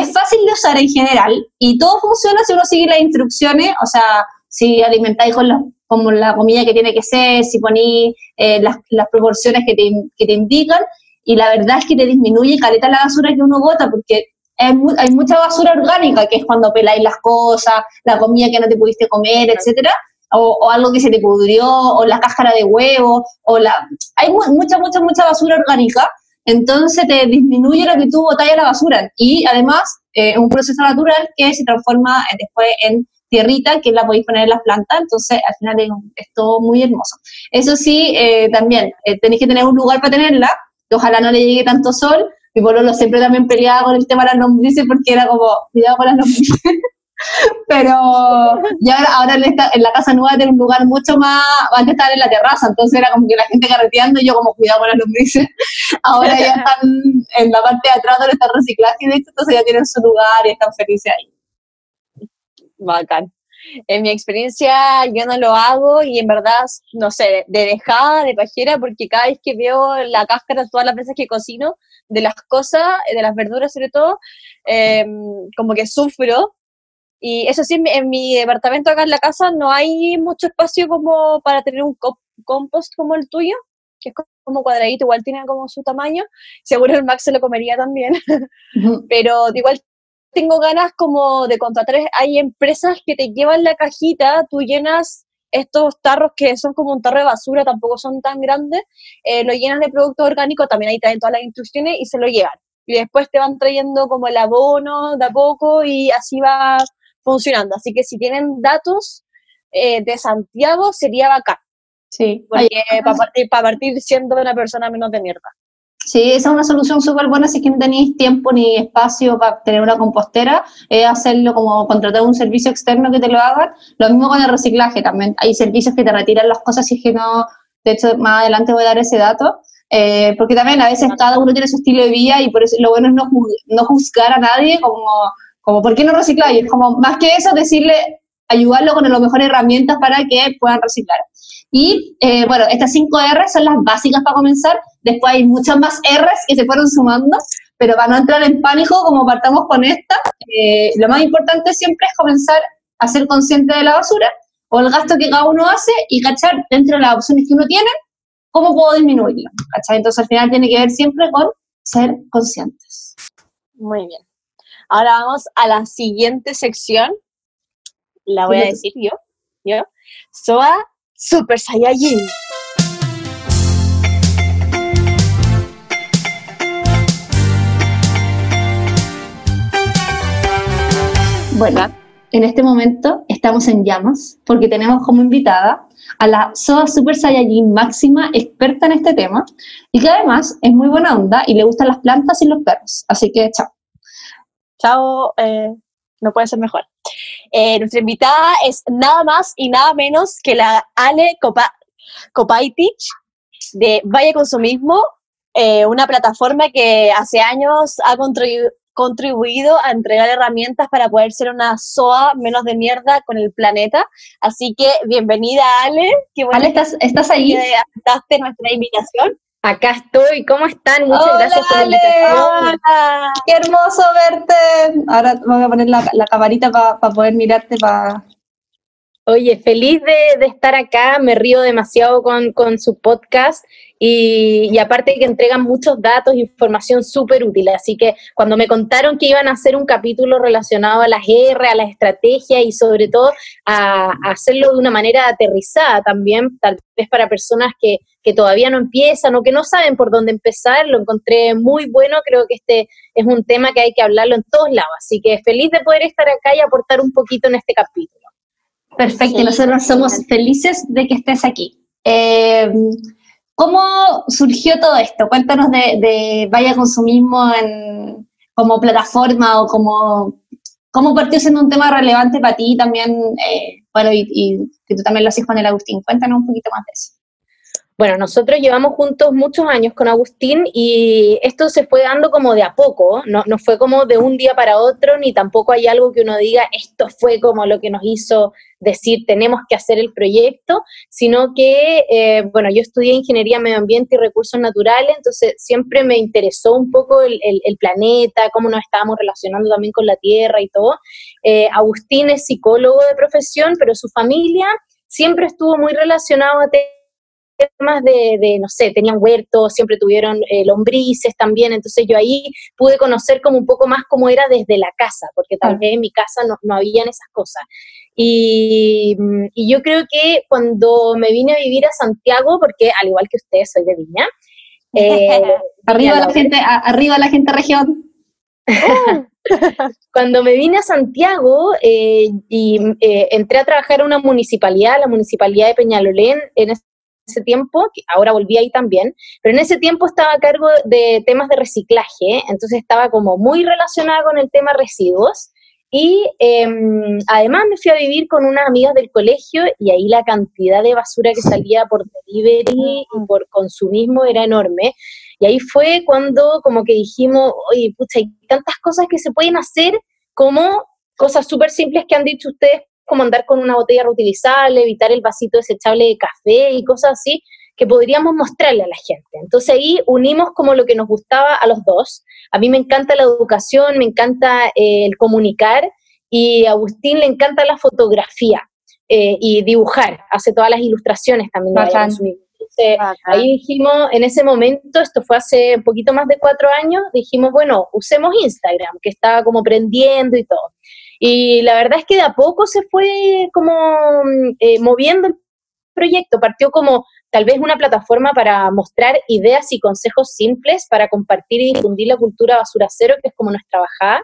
S1: Es fácil de usar en general y todo funciona si uno sigue las instrucciones, o sea, si alimentáis con los como la comida que tiene que ser, si ponéis eh, las, las, proporciones que te, que te, indican, y la verdad es que te disminuye caleta la basura que uno bota, porque hay, hay mucha basura orgánica, que es cuando peláis las cosas, la comida que no te pudiste comer, etcétera, o, o, algo que se te pudrió, o la cáscara de huevo, o la... Hay mucha, mucha, mucha basura orgánica, entonces te disminuye lo que tú botas la basura, y además eh, es un proceso natural que se transforma después en tierrita que la podéis poner en las plantas, entonces al final es, todo muy hermoso. Eso sí, eh, también eh, tenéis que tener un lugar para tenerla, ojalá no le llegue tanto sol. Mi pololo siempre también peleaba con el tema de las lombrices porque era como, cuidado con las lombrices. Pero ya ahora, en, en, la casa nueva tengo un lugar mucho más, antes estaban en la terraza, entonces era como que la gente carreteando y yo como cuidado con las lombrices. Ahora ya están en la parte de atrás donde está el reciclaje y de hecho, entonces ya tienen su lugar y están felices ahí.
S2: Bacán. En mi experiencia yo no lo hago y en verdad, no sé, de dejada, de pajera, porque cada vez que veo la cáscara todas las veces que cocino, de las cosas, de las verduras sobre todo, em, como que sufro. Y eso sí, en mi, departamento acá en la casa no hay mucho espacio como para tener un compost como el tuyo, que es como cuadradito, igual tiene como su tamaño. Seguro el Max se lo comería también. Pero igual tengo ganas como de contratar, hay empresas que te llevan la cajita, tú llenas estos tarros que son como un tarro de basura, tampoco son tan grandes, eh, lo llenas de producto orgánico, también ahí traen todas las instrucciones y se lo llevan. Y después te van trayendo como el abono de a poco y así va funcionando. Así que si tienen datos eh, de Santiago sería bacán.
S1: Sí.
S2: Porque para partir, para partir siendo una persona menos de mierda.
S1: Sí, esa es una solución súper buena si es que no tenéis tiempo ni espacio para tener una compostera, es hacerlo como contratar un servicio externo que te lo haga. Lo mismo con el reciclaje también. Hay servicios que te retiran las cosas si es que no, de hecho más adelante voy a dar ese dato. Eh, porque también a veces cada uno tiene su estilo de vida y por eso lo bueno es no, no juzgar a nadie como, como ¿por qué no recicláis? Como más que eso decirle, ayudarlo con las mejores herramientas para que puedan reciclar. Y eh, bueno, estas cinco R son las básicas para comenzar. Después hay muchas más R's que se fueron sumando, pero para no entrar en pánico, como partamos con esta, eh, lo más importante siempre es comenzar a ser consciente de la basura o el gasto que cada uno hace y cachar dentro de las opciones que uno tiene cómo puedo disminuirlo. ¿cachai? Entonces al final tiene que ver siempre con ser conscientes.
S2: Muy bien. Ahora vamos a la siguiente sección. La voy a decir yo. Yo. SOA Super Saiyajin.
S1: Bueno, en este momento estamos en llamas porque tenemos como invitada a la SOA Super Saiyajin máxima experta en este tema y que además es muy buena onda y le gustan las plantas y los perros. Así que chao.
S2: Eh, no puede ser mejor. Eh, nuestra invitada es nada más y nada menos que la Ale Copa Copaitich de Valle Consumismo, eh, una plataforma que hace años ha contribuido a entregar herramientas para poder ser una SOA menos de mierda con el planeta. Así que bienvenida, Ale.
S1: Ale, ¿estás, ¿estás ahí?
S2: Que aceptaste nuestra invitación.
S3: Acá estoy, ¿cómo están? Muchas gracias por la invitación.
S1: Qué hermoso verte. Ahora voy a poner la, la camarita para poder mirarte. para
S3: Oye, feliz de, estar acá, me río demasiado con, su podcast y, y, aparte que entregan muchos datos, información súper útil. Así que cuando me contaron que iban a hacer un capítulo relacionado a las R, a las estrategias y sobre todo a, a hacerlo de una manera aterrizada también, tal vez para personas que, que todavía no empiezan o que no saben por dónde empezar, lo encontré muy bueno, creo que este es un tema que hay que hablarlo en todos lados, así que feliz de poder estar acá y aportar un poquito en este capítulo.
S1: Perfecto, nosotros somos felices de que estés aquí. Eh, ¿Cómo surgió todo esto? Cuéntanos de, Vaya Consumismo en, como plataforma o como cómo partió siendo un tema relevante para ti también, eh, bueno, y, y, que tú también lo haces con el Agustín. Cuéntanos un poquito más de eso.
S3: Bueno, nosotros llevamos juntos muchos años con Agustín y esto se fue dando como de a poco, no, no fue como de un día para otro, ni tampoco hay algo que uno diga, esto fue como lo que nos hizo decir, tenemos que hacer el proyecto, sino que, eh, bueno, yo estudié Ingeniería Medio Ambiente y Recursos Naturales, entonces siempre me interesó un poco el, planeta, cómo nos estábamos relacionando también con la Tierra y todo. Eh, Agustín es psicólogo de profesión, pero su familia siempre estuvo muy relacionado a temas de, no sé, tenían huertos, siempre tuvieron eh, lombrices también, entonces yo ahí pude conocer como un poco más cómo era desde la casa, porque tal vez en mi casa no, no habían esas cosas. Y, y, yo creo que cuando me vine a vivir a Santiago, porque al igual que ustedes soy de Viña,
S1: eh, arriba, la gente, arriba la gente región.
S3: Cuando me vine a Santiago eh, y entré a trabajar en una municipalidad, la municipalidad de Peñalolén, en ese tiempo, que ahora volví ahí también, pero en ese tiempo estaba a cargo de temas de reciclaje, entonces estaba como muy relacionada con el tema residuos. Y em, además me fui a vivir con unas amigas del colegio y ahí la cantidad de basura que salía por delivery y por consumismo era enorme. Y ahí fue cuando como que dijimos, oye, pucha, hay tantas cosas que se pueden hacer como cosas súper simples que han dicho ustedes, como andar con una botella reutilizable, evitar el vasito desechable de café y cosas así, que podríamos mostrarle a la gente. Entonces ahí unimos como lo que nos gustaba a los dos. A mí me encanta la educación, me encanta eh, el comunicar y a Agustín le encanta la fotografía eh, y dibujar, hace todas las ilustraciones también. De ahí dijimos, en ese momento, esto fue hace un poquito más de cuatro años, dijimos, bueno, usemos Instagram, que estaba como prendiendo y todo. Y la verdad es que de a poco se fue como mm, eh, moviendo el proyecto. Partió como tal vez una plataforma para mostrar ideas y consejos simples para compartir y difundir la cultura basura cero, que es como nuestra bajada.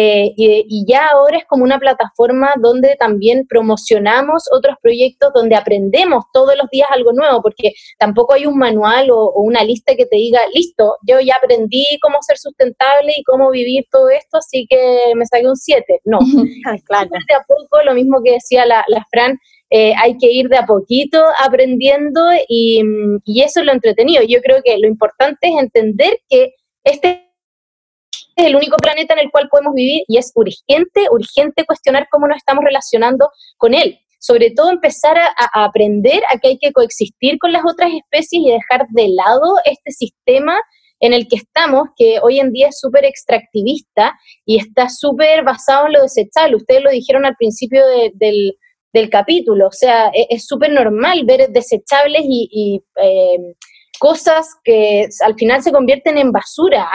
S3: Eh, y, ya ahora es como una plataforma donde también promocionamos otros proyectos, donde aprendemos todos los días algo nuevo, porque tampoco hay un manual o, una lista que te diga, listo, yo ya aprendí cómo ser sustentable y cómo vivir todo esto, así que me saqué un 7. No, claro. de a poco, lo mismo que decía la, la Fran, eh, hay que ir de a poquito aprendiendo y, y eso es lo entretenido. Yo creo que lo importante es entender que este es el único planeta en el cual podemos vivir y es urgente, urgente cuestionar cómo nos estamos relacionando con él. Sobre todo empezar a, aprender a que hay que coexistir con las otras especies y dejar de lado este sistema en el que estamos, que hoy en día es súper extractivista y está súper basado en lo desechable. Ustedes lo dijeron al principio del, capítulo, o sea, e, es súper normal ver desechables y, eh, cosas que al final se convierten en basura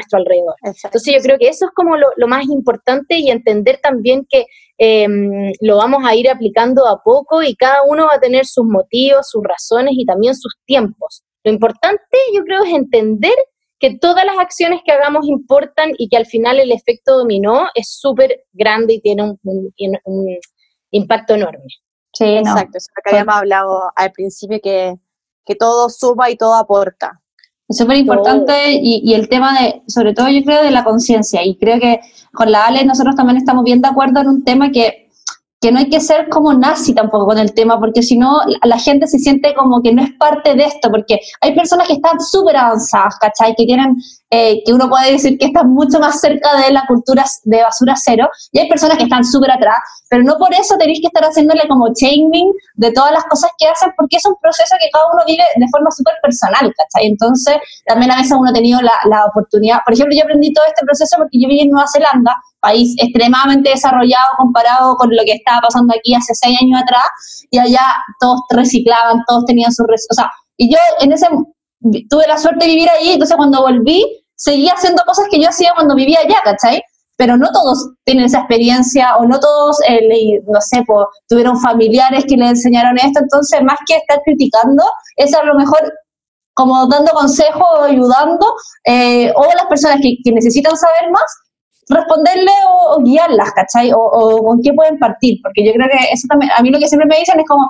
S3: nuestro alrededor. Entonces yo creo que eso es como lo, más importante y entender también que em, lo vamos a ir aplicando a poco y cada uno va a tener sus motivos, sus razones y también sus tiempos. Lo importante yo creo es entender que todas las acciones que hagamos importan y que al final el efecto dominó es súper grande y tiene un, impacto enorme.
S2: Sí, exacto, eso es lo que habíamos hablado al principio, que, que todo suma y todo aporta.
S1: Es súper importante y, y, el tema de, sobre todo yo creo, de la conciencia. Y creo que con la Ale nosotros también estamos bien de acuerdo en un tema que que no hay que ser como nazi tampoco con el tema, porque si no, la gente se siente como que no es parte de esto, porque hay personas que están súper avanzadas, ¿cachai? Que tienen, eh, que uno puede decir que están mucho más cerca de la cultura de basura cero, y hay personas que están súper atrás, pero no por eso tenéis que estar haciéndole como chaining de todas las cosas que hacen, porque es un proceso que cada uno vive de forma súper personal, ¿cachai? Entonces, también a veces uno ha tenido la, la oportunidad, por ejemplo, yo aprendí todo este proceso porque yo viví en Nueva Zelanda, país extremadamente desarrollado comparado con lo que estaba pasando aquí hace seis años atrás, y allá todos reciclaban, todos tenían su... O sea, y yo en ese tuve la suerte de vivir allí, entonces cuando volví seguía haciendo cosas que yo hacía cuando vivía allá, ¿cachai? Pero no todos tienen esa experiencia o no todos, eh, no sé, pues, tuvieron familiares que les enseñaron esto, entonces más que estar criticando, es a lo mejor como dando consejos, ayudando, eh, o las personas que, que necesitan saber más, responderle o, guiarlas, ¿cachai? O, con qué pueden partir, porque yo creo que eso también, a mí lo que siempre me dicen es como,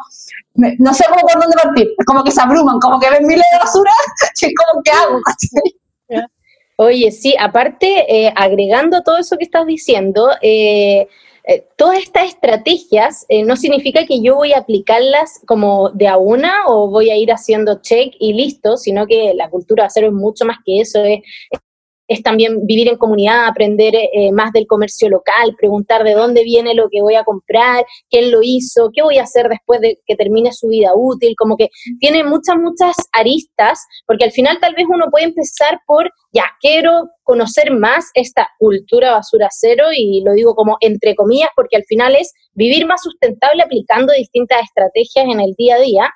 S1: no sé cómo por dónde partir, es como que se abruman, como que ven miles de basura, y es como, ¿qué hago? ¿cachai?
S3: Oye, sí, aparte, eh, agregando todo eso que estás diciendo, eh, eh, todas estas estrategias no significa que yo voy a aplicarlas como de a una o voy a ir haciendo check y listo, sino que la cultura de hacer es mucho más que eso, es es también vivir en comunidad, aprender eh, más del comercio local, preguntar de dónde viene lo que voy a comprar, quién lo hizo, qué voy a hacer después de que termine su vida útil, como que tiene muchas, muchas aristas, porque al final tal vez uno puede empezar por, ya, quiero conocer más esta cultura basura cero y lo digo como entre comillas porque al final es vivir más sustentable aplicando distintas estrategias en el día a día,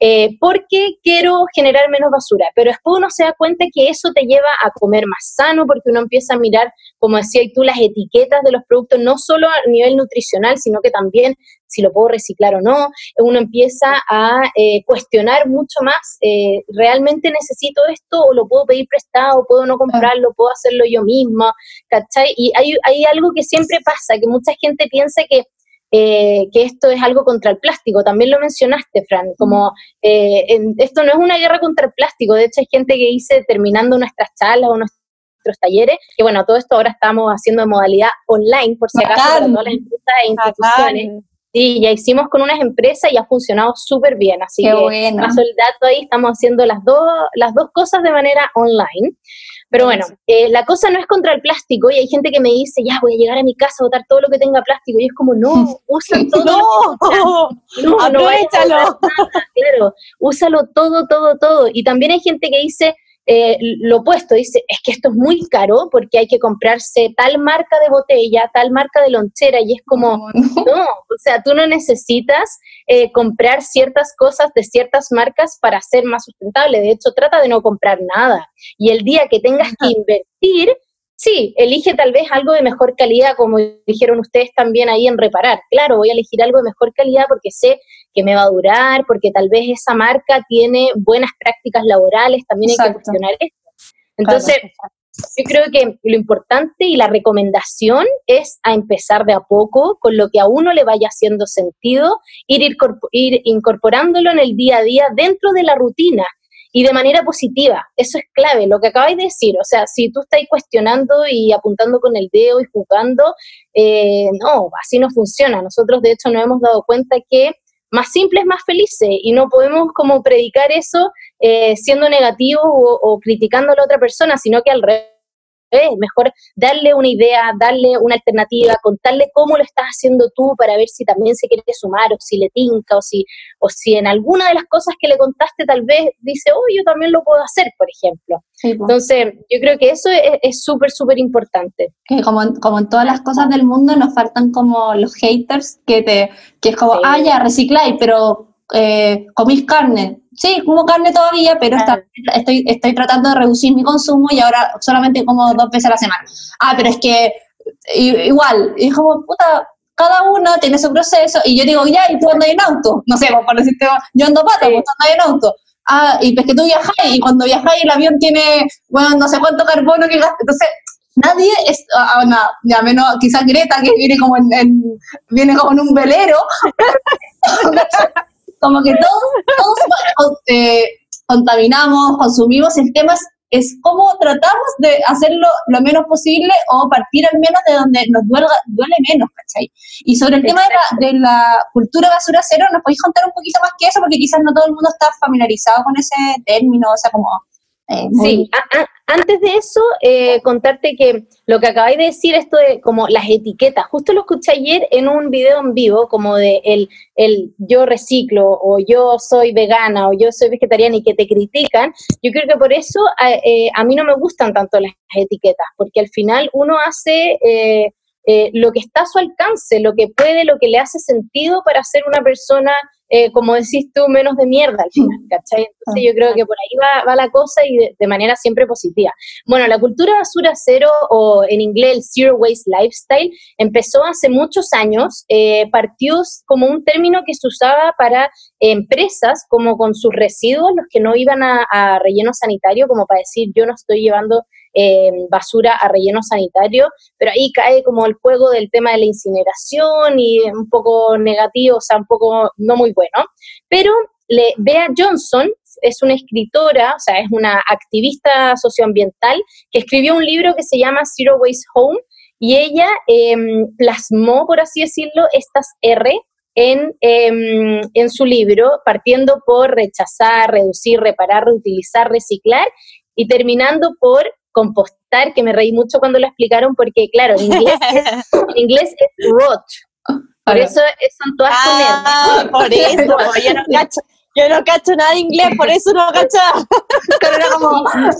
S3: eh, porque quiero generar menos basura. Pero después uno se da cuenta que eso te lleva a comer más sano, porque uno empieza a mirar, como decía tú, las etiquetas de los productos, no solo a nivel nutricional, sino que también si lo puedo reciclar o no. Uno empieza a eh, cuestionar mucho más, eh, ¿realmente necesito esto o lo puedo pedir prestado, puedo no comprarlo, puedo hacerlo yo misma? ¿Cachai? Y hay, hay algo que siempre pasa, que mucha gente piensa que eh, que esto es algo contra el plástico. También lo mencionaste, Fran, como eh, esto no es una guerra contra el plástico. De hecho, hay gente que dice, terminando nuestras charlas o nuestros talleres, que bueno, todo esto ahora estamos haciendo de modalidad online, por si acaso, para todas las empresas e instituciones. Sí, ya hicimos con unas empresas y ha funcionado súper bien. Así que bueno. paso el dato ahí, estamos haciendo las dos, las dos cosas de manera online. Pero bueno, eh, la cosa no es contra el plástico y hay gente que me dice, ya voy a llegar a mi casa a botar todo lo que tenga plástico y es como, no, usa todo.
S2: no, no, aprovechalo.
S3: claro, úsalo todo, todo, todo. Y también hay gente que dice, eh, lo opuesto, dice, es que esto es muy caro porque hay que comprarse tal marca de botella, tal marca de lonchera, y es como, no, o sea, tú no necesitas eh, comprar ciertas cosas de ciertas marcas para ser más sustentable, de hecho, trata de no comprar nada, y el día que tengas que invertir, Sí, elige tal vez algo de mejor calidad, como dijeron ustedes también ahí en reparar. Claro, voy a elegir algo de mejor calidad porque sé que me va a durar, porque tal vez esa marca tiene buenas prácticas laborales, también hay que cuestionar esto. Entonces, yo creo que lo importante y la recomendación es a empezar de a poco con lo que a uno le vaya haciendo sentido, ir, ir incorporándolo en el día a día dentro de la rutina y de manera positiva. Eso es clave, lo que acabáis de decir. O sea, si tú estás cuestionando y apuntando con el dedo y jugando, eh, no, así no funciona. Nosotros, de hecho, nos hemos dado cuenta que más simples, más felices, y no podemos como predicar eso eh, siendo negativo o, o criticando a la otra persona, sino que al revés mejor darle una idea, darle una alternativa, contarle cómo lo estás haciendo tú para ver si también se quiere sumar o si le tinca o si, o si en alguna de las cosas que le contaste tal vez dice, oh, yo también lo puedo hacer, por ejemplo. Entonces, yo creo que eso es súper, súper importante.
S1: Que como, como en todas las cosas del mundo nos faltan como los haters que te, que es como, ah, ya, recicláis, pero eh, comís carne, sí, como carne todavía, pero estoy, estoy tratando de reducir mi consumo y ahora solamente como dos veces a la semana. Ah, pero es que igual, y es como, puta, cada uno tiene su proceso, y yo digo, ya, y tú andas en auto, no sé, pues, por decirte, yo ando pata, tú andas en auto. Ah, y pues que tú viajas, y cuando viajas el avión tiene, bueno, no sé cuánto carbono que gasta, entonces nadie es, ah, ah ya menos quizás Greta que viene como en, en, viene como en un velero, como que todos, todos eh, contaminamos, consumimos, el tema es, cómo tratamos de hacerlo lo menos posible o partir al menos de donde nos duele, duele menos, ¿cachai? Y sobre el tema de la, de la, cultura basura cero, ¿nos podéis contar un poquito más que eso? Porque quizás no todo el mundo está familiarizado con ese término, o sea, como
S3: eh, sí, antes de eso, eh, contarte que lo que acabáis de decir, esto de como las etiquetas, justo lo escuché ayer en un video en vivo, como de el, el yo reciclo, o yo soy vegana, o yo soy vegetariana y que te critican. Yo creo que por eso a, eh, a mí no me gustan tanto las etiquetas, porque al final uno hace lo que está a su alcance, lo que puede, lo que le hace sentido para ser una persona eh, como decís tú, menos de mierda al final, ¿cachai? Entonces yo creo que por ahí va, va la cosa y de, manera siempre positiva. Bueno, la cultura basura cero o en inglés el Zero Waste Lifestyle empezó hace muchos años, eh, partió como un término que se usaba para empresas como con sus residuos, los que no iban a, a relleno sanitario, como para decir yo no estoy llevando basura a relleno sanitario, pero ahí cae como el juego del tema de la incineración y un poco negativo, o sea, un poco no muy bueno. Pero le, Bea Johnson es una escritora, o sea, es una activista socioambiental que escribió un libro que se llama Zero Waste Home y ella em, plasmó, por así decirlo, estas R en, em, en, su libro, partiendo por rechazar, reducir, reparar, reutilizar, reciclar y terminando por compostar, que me reí mucho cuando lo explicaron, porque claro, en inglés es, en inglés es rot. Por eso son todas
S2: ah, por eso, yo no cacho. Yo no cacho nada de inglés, por eso no cacho.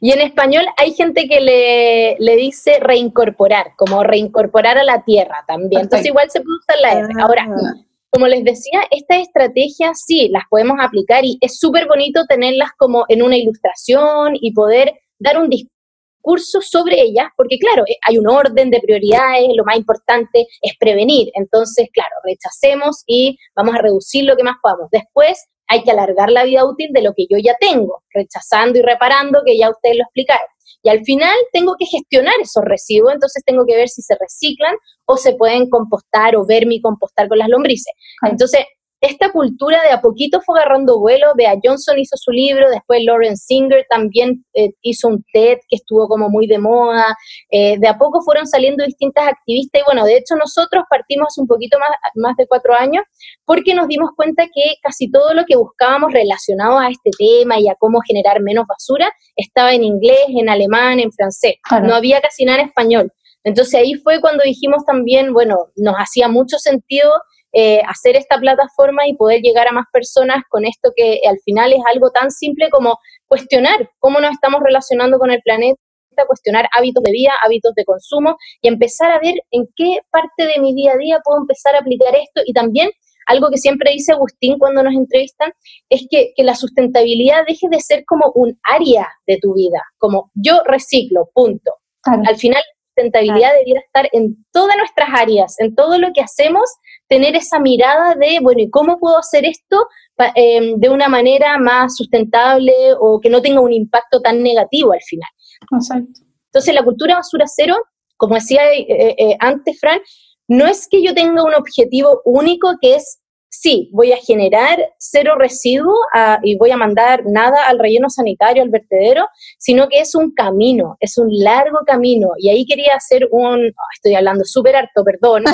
S3: y en español hay gente que le, le, dice reincorporar, como reincorporar a la tierra también. Entonces igual se puede usar la R. Ahora, ah. como les decía, estas estrategias sí las podemos aplicar y es súper bonito tenerlas como en una ilustración y poder dar un discurso sobre ellas, porque claro, eh, hay un orden de prioridades, lo más importante es prevenir, entonces, claro, rechacemos y vamos a reducir lo que más podamos. Después hay que alargar la vida útil de lo que yo ya tengo, rechazando y reparando, que ya ustedes lo explicaron. Y al final tengo que gestionar esos residuos, entonces tengo que ver si se reciclan o se pueden compostar o ver mi compostar con las lombrices. Entonces, esta cultura de a poquito fue agarrando vuelo, Bea Johnson hizo su libro, después Lauren Singer también eh, hizo un TED que estuvo como muy de moda, eh, de a poco fueron saliendo distintas activistas y bueno, de hecho nosotros partimos un poquito más, más de cuatro años porque nos dimos cuenta que casi todo lo que buscábamos relacionado a este tema y a cómo generar menos basura estaba en inglés, en alemán, en francés, no había casi nada en español. Entonces ahí fue cuando dijimos también, bueno, nos hacía mucho sentido eh, hacer esta plataforma y poder llegar a más personas con esto que al final es algo tan simple como cuestionar cómo nos estamos relacionando con el planeta cuestionar hábitos de vida, hábitos de consumo y empezar a ver en qué parte de mi día a día puedo empezar a aplicar esto y también algo que siempre dice Agustín cuando nos entrevistan es que, la sustentabilidad deje de ser como un área de tu vida, como yo reciclo, punto. Al final sustentabilidad debería estar en todas nuestras áreas, en todo lo que hacemos, tener esa mirada de, bueno, ¿y cómo puedo hacer esto em, de una manera más sustentable o que no tenga un impacto tan negativo al final? Exacto. Entonces, la cultura basura cero, como decía eh, eh, eh, antes, Fran, no es que yo tenga un objetivo único que es sí, voy a generar cero residuo ah, y voy a mandar nada al relleno sanitario, al vertedero, sino que es un camino, es un largo camino. Y ahí quería hacer un, oh, estoy hablando súper harto, perdón.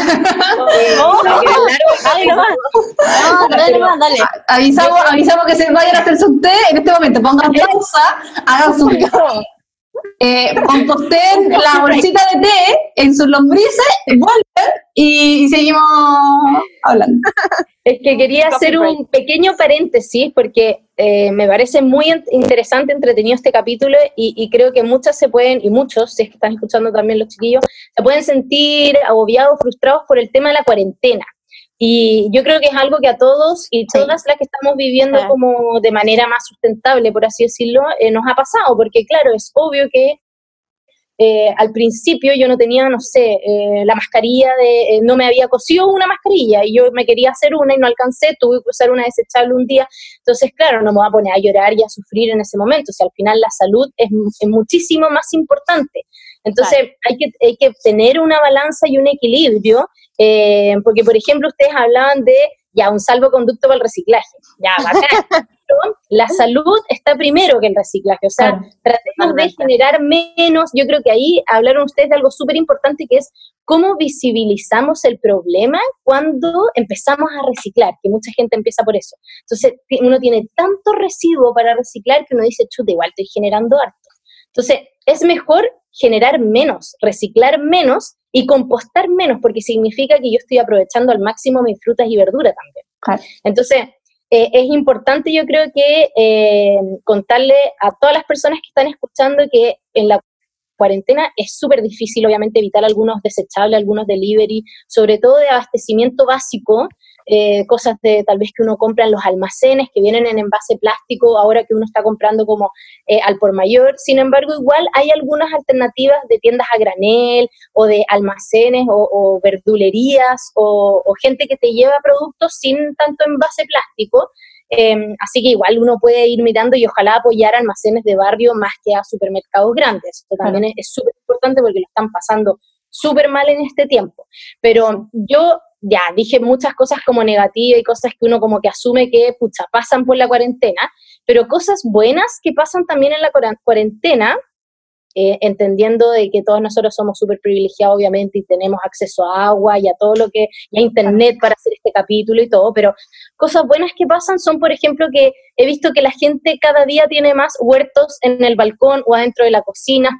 S1: Avisamos, avisamos que se vayan a hacer su té en este momento, pongan pausa, hagan su eh, composten la bolsita de té en sus lombrices, vuelven y, seguimos hablando.
S3: Es que quería hacer un pequeño paréntesis porque eh, me parece muy interesante, entretenido este capítulo y, y, creo que muchas se pueden, y muchos, si es que están escuchando también los chiquillos, se pueden sentir agobiados, frustrados por el tema de la cuarentena. Y yo creo que es algo que a todos y todas las que estamos viviendo como de manera más sustentable, por así decirlo, eh, nos ha pasado, porque claro, es obvio que eh, al principio yo no tenía, no sé, eh, la mascarilla de, no me había cosido una mascarilla y yo me quería hacer una y no alcancé, tuve que usar una desechable un día, entonces claro, no me voy a poner a llorar y a sufrir en ese momento, o sea, al final la salud es, muchísimo más importante. Entonces hay, que, hay que tener una balanza y un equilibrio eh, porque, por ejemplo, ustedes hablaban de ya un salvoconducto para el reciclaje. Ya, bacán. la salud está primero que el reciclaje. O sea, tratemos de generar menos. Yo creo que ahí hablaron ustedes de algo súper importante que es cómo visibilizamos el problema cuando empezamos a reciclar, que mucha gente empieza por eso. Entonces, uno tiene tanto residuo para reciclar que uno dice, chuta, igual estoy generando harto. Entonces, es mejor generar menos, reciclar menos y compostar menos, porque significa que yo estoy aprovechando al máximo mis frutas y verduras también. Entonces, eh, es importante yo creo que eh, contarle a todas las personas que están escuchando que en la cuarentena es súper difícil, obviamente, evitar algunos desechables, algunos delivery, sobre todo de abastecimiento básico, eh, cosas de tal vez que uno compra en los almacenes que vienen en envase plástico, ahora que uno está comprando como eh, al por mayor. Sin embargo, igual hay algunas alternativas de tiendas a granel o de almacenes o, verdulerías o, gente que te lleva productos sin tanto envase plástico. Em, así que igual uno puede ir mirando y ojalá apoyar almacenes de barrio más que a supermercados grandes. Esto también es súper importante porque lo están pasando súper mal en este tiempo. Pero yo ya dije muchas cosas como negativas y cosas que uno como que asume que, pucha, pasan por la cuarentena, pero cosas buenas que pasan también en la cuarentena, eh, entendiendo de que todos nosotros somos súper privilegiados, obviamente, y tenemos acceso a agua y a todo lo que, y a internet para hacer este capítulo y todo, pero cosas buenas que pasan son, por ejemplo, que he visto que la gente cada día tiene más huertos en el balcón o adentro de la cocina,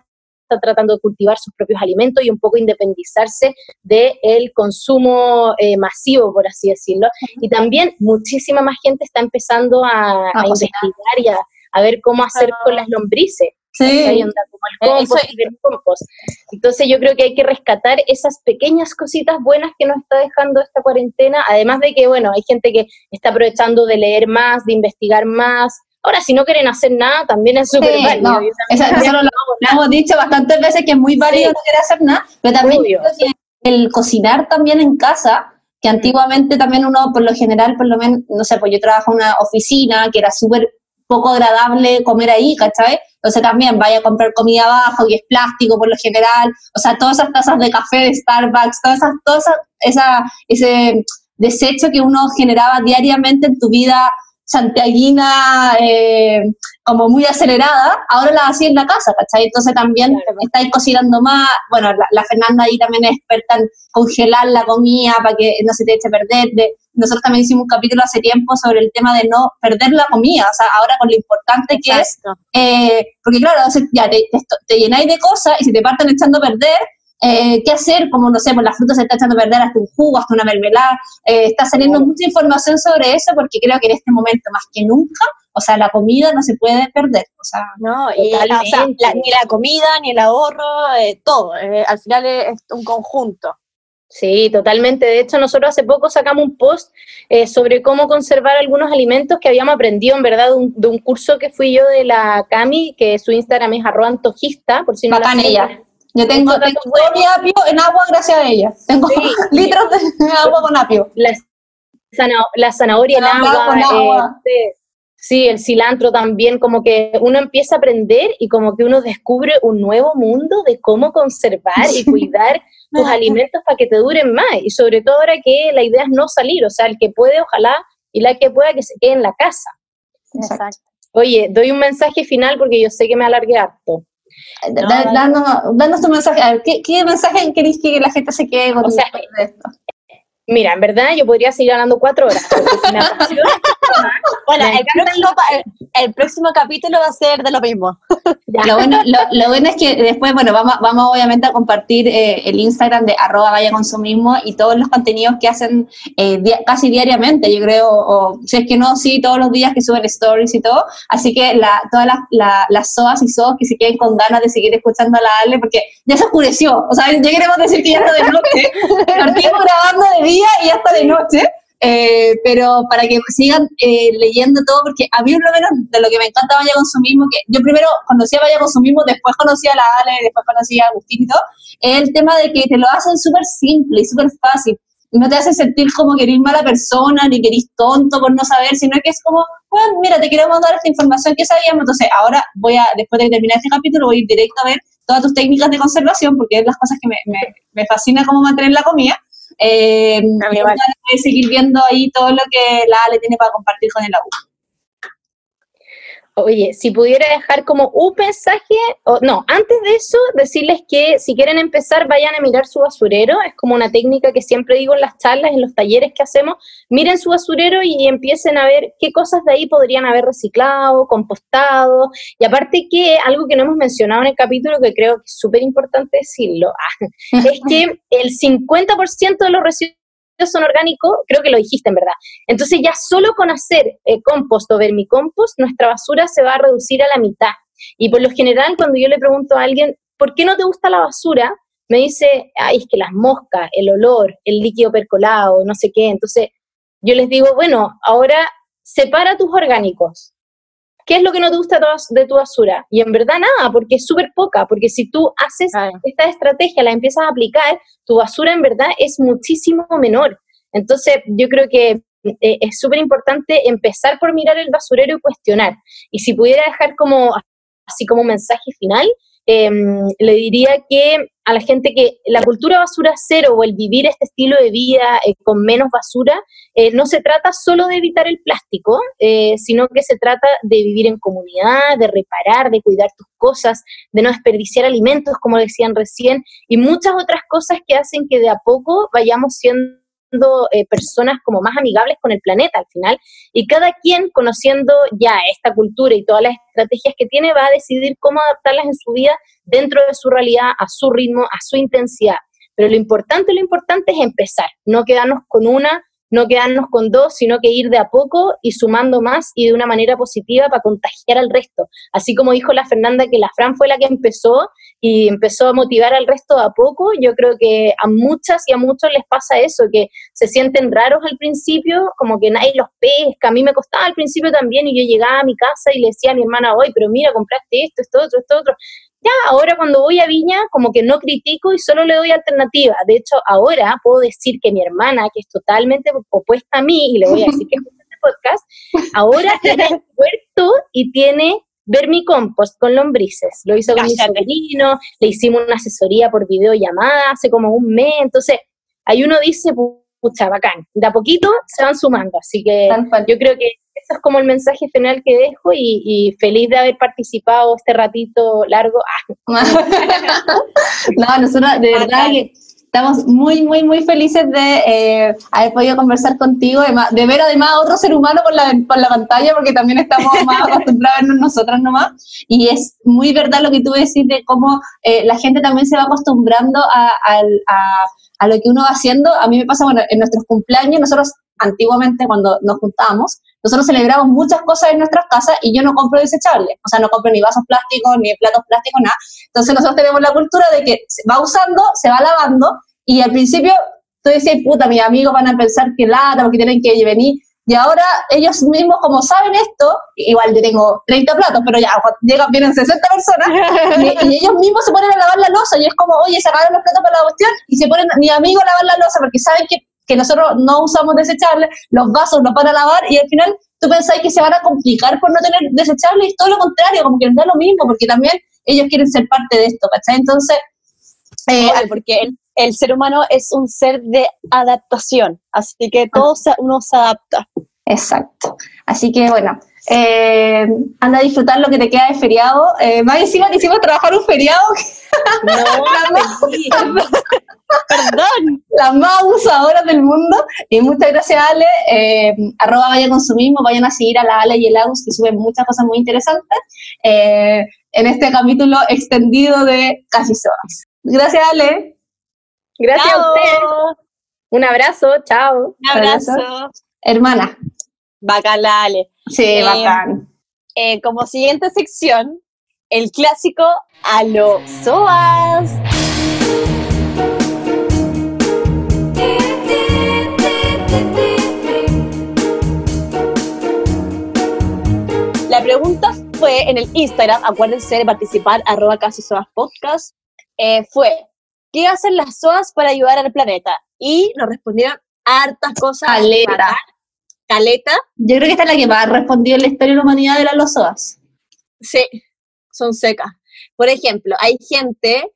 S3: está tratando de cultivar sus propios alimentos y un poco independizarse del consumo eh, masivo, por así decirlo. Y también muchísima más gente está empezando a, investigar y a, ver cómo hacer con las lombrices. Sí. Como el compost, Entonces yo creo que hay que rescatar esas pequeñas cositas buenas que nos está dejando esta cuarentena, además de que, bueno, hay gente que está aprovechando de leer más, de investigar más, Ahora, si no quieren hacer nada, también es súper válido.
S1: eso, lo, hemos dicho bastantes veces que es muy válido no querer hacer nada, pero también el cocinar también en casa, que antiguamente también uno, por lo general, por lo menos, no sé, pues yo trabajo en una oficina que era súper poco agradable comer ahí, ¿cachai? Entonces también vaya a comprar comida abajo y es plástico por lo general, o sea, todas esas tazas de café de Starbucks, todas esas, todas esa, ese desecho que uno generaba diariamente en tu vida santiaguina, eh, como muy acelerada, ahora la hacía en la casa, ¿cachai? Entonces también estáis cocinando más, bueno, la, Fernanda ahí también es experta en congelar la comida para que no se te eche a perder. nosotros también hicimos un capítulo hace tiempo sobre el tema de no perder la comida, o sea, ahora con lo importante que es, eh, porque claro, ya te, te, llenáis de cosas y si te parten echando a perder, eh, qué hacer, como no sé, pues la fruta se está echando a perder hasta un jugo, hasta una mermelada, eh, está saliendo mucha información sobre eso porque creo que en este momento más que nunca, o sea, la comida no se puede perder, o sea,
S2: no, y ni la comida, ni el ahorro, eh, todo, al final es un conjunto.
S3: Sí, totalmente. De hecho, nosotros hace poco sacamos un post sobre cómo conservar algunos alimentos que habíamos aprendido, en verdad, de un, curso que fui yo de la Cami, que su Instagram es arroba antojista, por si no la
S1: ella. Yo tengo, tengo todo mi apio en agua gracias a ella. Tengo litros de agua con apio.
S3: La, zanahoria en agua. Este, sí, el cilantro también, como que uno empieza a aprender y como que uno descubre un nuevo mundo de cómo conservar y cuidar tus alimentos para que te duren más. Y sobre todo ahora que la idea es no salir, o sea, el que puede, ojalá, y la que pueda que se quede en la casa.
S2: Exacto.
S3: Oye, doy un mensaje final porque yo sé que me alargué harto.
S1: Danos, tu mensaje. ¿qué, mensaje queréis que la gente se quede con esto?
S3: Mira, en verdad yo podría seguir hablando cuatro horas.
S2: bueno, el próximo, capítulo va a ser de lo mismo.
S1: Lo bueno, lo, bueno es que después, bueno, vamos, vamos obviamente a compartir eh, el Instagram de arroba vaya consumismo y todos los contenidos que hacen eh, casi diariamente, yo creo, o si es que no, sí, todos los días que suben stories y todo. Así que la, todas las, las SOAS y SOAS que se queden con ganas de seguir escuchando a la Ale, porque ya se oscureció. O sea, ya queremos decir que ya está de noche. Partimos grabando de día y hasta de noche. Eh, pero para que sigan eh, leyendo todo, porque a mí por lo menos de lo que me encanta Vaya Consumismo, que yo primero conocí a Vaya Consumismo, después conocí a la Ale, después conocí a Agustín y todo, es el tema de que te lo hacen súper simple y súper fácil. No te hace sentir como que eres mala persona, ni que eres tonto por no saber, sino que es como, bueno, mira, te quiero mandar esta información que sabíamos, entonces ahora voy a, después de terminar este capítulo, voy a ir directo a ver todas tus técnicas de conservación, porque es las cosas que me, me, me fascina cómo mantener la comida. Eh, a seguir viendo ahí todo lo que la Ale tiene para compartir con el agua.
S3: Oye, si pudiera dejar como un mensaje, o, no, antes de eso, decirles que si quieren empezar, vayan a mirar su basurero. Es como una técnica que siempre digo en las charlas, en los talleres que hacemos. Miren su basurero y empiecen a ver qué cosas de ahí podrían haber reciclado, compostado. Y aparte que algo que no hemos mencionado en el capítulo, que creo que es súper importante decirlo, es que el 50% de los residuos son orgánicos, creo que lo dijiste en verdad. Entonces ya solo con hacer eh, compost o vermicompost, nuestra basura se va a reducir a la mitad. Y por lo general, cuando yo le pregunto a alguien, ¿por qué no te gusta la basura? Me dice, ay, es que las moscas, el olor, el líquido percolado, no sé qué. Entonces yo les digo, bueno, ahora separa tus orgánicos. ¿Qué es lo que no te gusta de tu basura? Y en verdad nada, porque es súper poca, porque si tú haces esta estrategia, la empiezas a aplicar, tu basura en verdad es muchísimo menor. Entonces, yo creo que eh, es súper importante empezar por mirar el basurero y cuestionar. Y si pudiera dejar como, así como mensaje final, Em, le diría que a la gente que la cultura basura cero o el vivir este estilo de vida eh, con menos basura, eh, no se trata solo de evitar el plástico, eh, sino que se trata de vivir en comunidad, de reparar, de cuidar tus cosas, de no desperdiciar alimentos, como decían recién, y muchas otras cosas que hacen que de a poco vayamos siendo eh, personas como más amigables con el planeta al final, y cada quien conociendo ya esta cultura y todas las estrategias que tiene va a decidir cómo adaptarlas en su vida dentro de su realidad, a su ritmo, a su intensidad. Pero lo importante, lo importante es empezar, no quedarnos con una no quedarnos con dos, sino que ir de a poco y sumando más y de una manera positiva para contagiar al resto. Así como dijo la Fernanda que la Fran fue la que empezó y empezó a motivar al resto a poco, yo creo que a muchas y a muchos les pasa eso, que se sienten raros al principio, como que nadie los pesca. A mí me costaba al principio también y yo llegaba a mi casa y le decía a mi hermana, hoy, pero mira, compraste esto, esto, otro, esto, otro ahora cuando voy a Viña, como que no critico y solo le doy alternativa. De hecho, ahora puedo decir que mi hermana, que es totalmente opuesta a mí, y le voy a decir que es este podcast, ahora tiene huerto y tiene vermicompost con lombrices. Lo hizo con mi sobrino, le hicimos una asesoría por videollamada hace como un mes. Entonces, ahí uno dice, pucha, bacán. De a poquito se van sumando, así que yo creo que eso es como el mensaje final que dejo y, y feliz de haber participado este ratito largo. Ah,
S1: no, nosotros de verdad que estamos muy, muy, muy felices de eh, haber podido conversar contigo, de, de ver además a otro ser humano por la, por la pantalla, porque también estamos más acostumbrados a vernos nosotras nomás. Y es muy verdad lo que tú decís de cómo eh, la gente también se va acostumbrando a, al- a- a lo que uno va haciendo. A mí me pasa, bueno, en nuestros cumpleaños, nosotros antiguamente cuando nos juntábamos, nosotros celebramos muchas cosas en nuestras casas y yo no compro desechables, o sea, no compro ni vasos plásticos, ni platos plásticos, nada. Entonces nosotros tenemos la cultura de que se va usando, se va lavando y al principio tú decías, puta, mis amigos van a pensar que lata porque tienen que venir. Y ahora ellos mismos, como saben esto, igual yo tengo 30 platos, pero ya, llegan, vienen 60 personas, y, ellos mismos se ponen a lavar la losa, y es como, oye, se los platos para la cuestión, y se ponen mi amigo a lavar la losa, porque saben que, que nosotros no usamos desechables, los vasos los van a lavar, y al final tú pensáis que se van a complicar por no tener desechables, y todo lo contrario, como que les da lo mismo, porque también ellos quieren ser parte de esto, ¿cachai? Entonces, eh,
S2: porque el, el ser humano es un ser de adaptación, así que todo se- uno se adapta.
S1: Exacto. Así que bueno, eh, anda a disfrutar lo que te queda de feriado. Eh, más encima te hicimos trabajar un feriado,
S2: No. Perdón.
S1: las más abusadoras del mundo. Y muchas gracias, Ale. Eh, arroba vaya consumismo, vayan a seguir a la Ale y el Agus, que suben muchas cosas muy interesantes eh, en este capítulo extendido de Casi Soas. Gracias, Ale.
S3: gracias a ustedes. Un abrazo, chao.
S2: Un abrazo.
S1: Hermana.
S2: Bacalale.
S1: Sí,
S2: Eh,
S1: bacán.
S2: Eh, como siguiente sección, el clásico a los SOAS. La pregunta fue en el Instagram, acuérdense de participar, arroba casi SOAS podcast, eh, fue, ¿qué hacen las SOAS para ayudar al planeta? Y nos respondieron hartas cosas.
S1: Caleta.
S2: Caleta.
S1: Yo creo que esta es la que más ha respondido en la historia de la humanidad de las losoas.
S2: Sí, son secas. Por ejemplo, hay gente,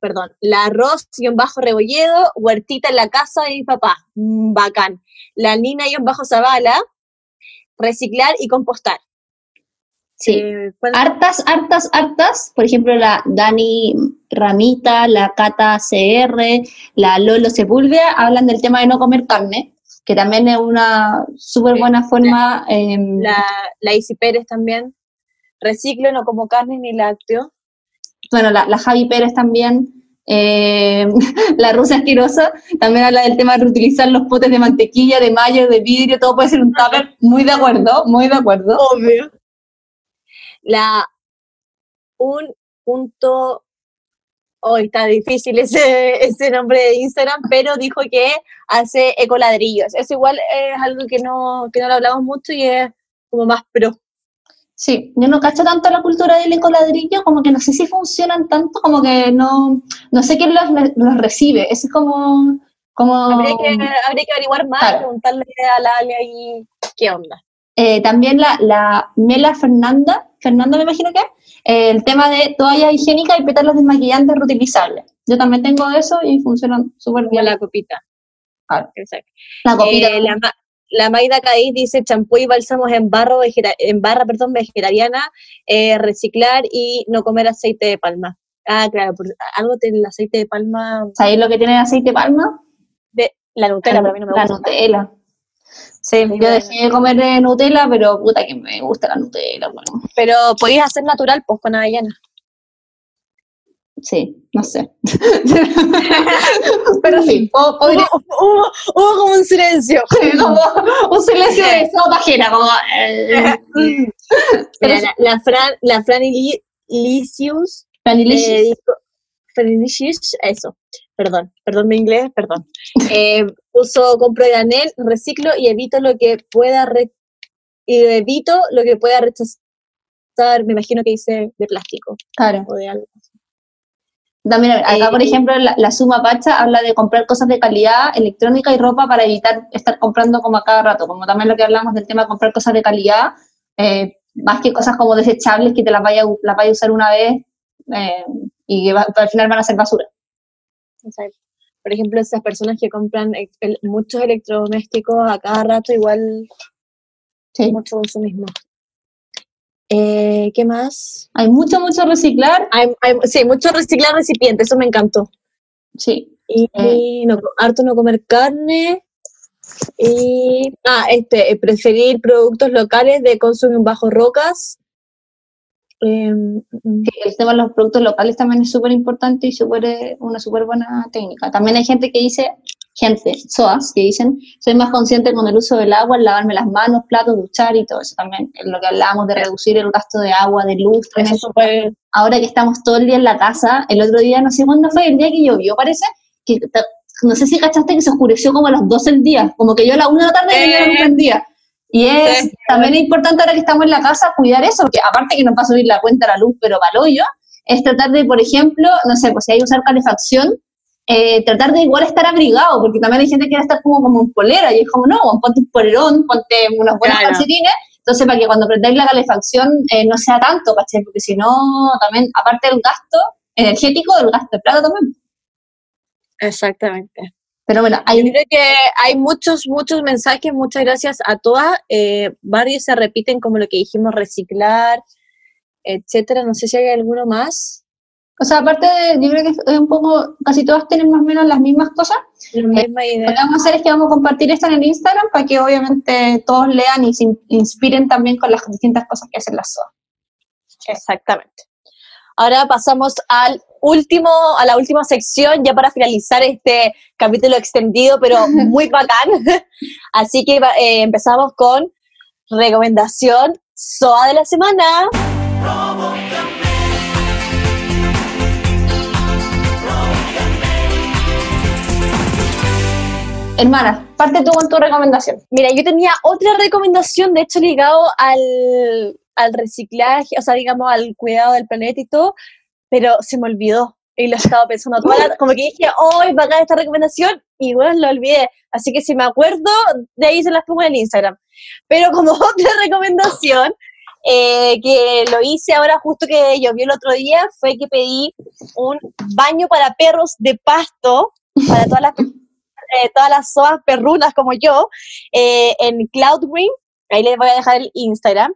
S2: perdón, la arroz guion bajo rebolledo, huertita en la casa de mi papá, mm, bacán. La Nina guion bajo Zavala, reciclar y compostar.
S1: Sí.
S2: Eh, ¿cuál-
S1: hartas, hartas, hartas. Por ejemplo, la Dani Ramita, la Cata CR, la Lolo Sepúlveda hablan del tema de no comer carne, que también es una súper
S2: Sí.
S1: buena forma.
S2: la, la Isi Pérez también. Reciclo, no como carne ni lácteo.
S1: bueno, la, la Javi Pérez también. em, la Rusa Asquerosa también habla del tema de reutilizar los potes de mantequilla, de mayo, de vidrio, todo puede ser un tupper. Muy de acuerdo, muy de acuerdo.
S2: Obvio. La un punto hoy está difícil ese, ese nombre de Instagram, pero dijo que hace ecoladrillos. Eso igual es algo que no, que no lo hablamos mucho y es como más pro.
S1: Sí, yo no cacho tanto la cultura del ecoladrillo, como que no sé si funcionan tanto, como que no, no sé quién los, los recibe, es como, como
S2: Habría que, habría que averiguar más,
S1: Claro.
S2: preguntarle a la Ale ahí qué onda.
S1: eh, también la, la Mela Fernanda, Fernanda me imagino que, es, el tema de toallas higiénicas y pétalos desmaquillantes reutilizables. Yo también tengo eso y funcionan súper bien.
S2: la copita.
S1: Claro.
S2: Exacto.
S1: La copita.
S2: Eh, la, la Maida Cadiz dice champú y bálsamos en, barro en barra perdón, vegetariana, eh, reciclar y no comer aceite de palma. Ah, claro, por, algo del aceite de palma,
S1: ¿Sabéis lo que tiene el aceite de palma?
S2: de la Nutella, pero a mí no me
S1: la
S2: gusta.
S1: Nutella. Sí, yo
S2: bueno.
S1: dejé de comer eh, Nutella, pero puta que me gusta la Nutella, bueno.
S2: Pero podéis hacer natural, pues, con avellana.
S1: Sí, no sé. Pero sí,
S2: Hubo, hubo- hubo como un silencio.
S1: como un silencio de sopa ajena, como... eh,
S2: Mira, la, la Fran, la Fran Ili- Licius
S1: Vanillicious.
S2: eh, dijo- Eso, perdón, perdón mi inglés, perdón. Eh, puso compro granel, reciclo y evito lo que pueda re- y evito lo que pueda rechazar, me imagino que dice de plástico
S1: Claro.
S2: o de algo.
S1: También, acá, por
S2: Eh,
S1: ejemplo, la, la Suma Pacha habla de comprar cosas de calidad, electrónica y ropa para evitar estar comprando como a cada rato, como también lo que hablamos del tema de comprar cosas de calidad, eh, más que cosas como desechables que te las vaya, las vaya a usar una vez eh, y que va- al final van a ser basura.
S2: Exacto. por ejemplo, esas personas que compran e- el- muchos electrodomésticos a cada rato, igual
S1: Sí.
S2: mucho consumismo. Eh, ¿Qué más?
S1: Hay mucho, mucho reciclar.
S2: Hay, hay- sí, mucho reciclar recipientes, eso me encantó.
S1: Sí.
S2: Y,
S1: Eh.
S2: no, harto no comer carne. Y, ah, este, eh, preferir productos locales de consumo bajo rocas.
S1: Sí, el tema de los productos locales también es súper importante y súper, eh, una súper buena técnica. También hay gente que dice, gente, SOAS, que dicen, soy más consciente con el uso del agua, lavarme las manos, platos, duchar y todo eso también. Es lo que hablábamos de reducir el gasto de agua, de luz. también. Ahora que estamos todo el día en la casa, el otro día, no sé cuándo fue, el día que llovió, parece, que no sé si cachaste que se oscureció como a las 12 del día, como que yo a la 1 de la tarde
S2: Eh.
S1: ya no prendía. Y es
S2: Sí.
S1: también es importante ahora que estamos en la casa cuidar eso, porque aparte que nos va a subir la cuenta la luz, pero para hoyo, es tratar de, por ejemplo, no sé, pues si hay que usar calefacción, eh, tratar de igual estar abrigado, porque también hay gente que quiere estar como, como en polera, y es como, no, ponte un polerón, ponte unos buenos
S2: Claro.
S1: calcetines, entonces para que cuando prendáis la calefacción eh, no sea tanto, ¿cachai? Porque si no, también, aparte del gasto energético, el gasto de plata también.
S2: Exactamente.
S1: Pero bueno,
S2: Yo
S1: hay
S2: creo que hay muchos, muchos mensajes, muchas gracias a todas. Eh, varios se repiten como lo que dijimos, reciclar, etcétera. No sé si hay alguno más.
S1: O sea, aparte de, yo creo que es un poco, casi todas tienen más o menos las mismas cosas.
S2: La misma idea.
S1: Lo que vamos a hacer es que vamos a compartir esto en el Instagram para que obviamente todos lean y se in- inspiren también con las distintas cosas que hacen las SOA.
S2: Exactamente. Ahora pasamos al último, a la última sección, ya para finalizar este capítulo extendido, pero muy bacán. Así que eh, empezamos con recomendación SOA de la semana.
S1: Hermana, parte tú con tu recomendación.
S2: Mira, yo tenía otra recomendación, de hecho, ligado al, al reciclaje, o sea, digamos, al cuidado del planeta y todo, pero se me olvidó. Y lo estaba pensando toda la- como que dije, hoy a caer esta recomendación, y bueno, lo olvidé. Así que si me acuerdo, de ahí se las pongo en el Instagram. Pero como otra recomendación, eh, que lo hice ahora justo que llovió el otro día, fue que pedí un baño para perros de pasto, para todas las, eh, todas las soas perrunas como yo, eh, en Cloud Green. Ahí les voy a dejar el Instagram.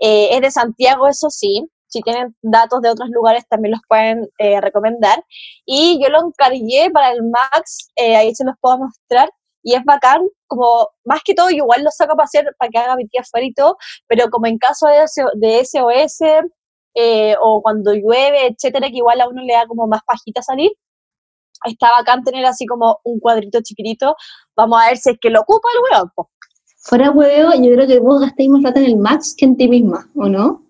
S2: Eh, es de Santiago, eso sí. Si tienen datos de otros lugares, también los pueden eh, recomendar. Y yo lo encargué para el Max, eh, ahí se los puedo mostrar. Y es bacán, como más que todo, igual lo saco para hacer, para que haga mi tía afuera y todo, pero como en caso de, de SOS eh, o cuando llueve, etcétera, que igual a uno le da como más pajita salir, está bacán tener así como un cuadrito chiquitito. Vamos a ver si es que lo ocupa el po.
S1: Fuera huevo, yo creo que vos gastáis más plata en el Max que en ti misma, ¿o no?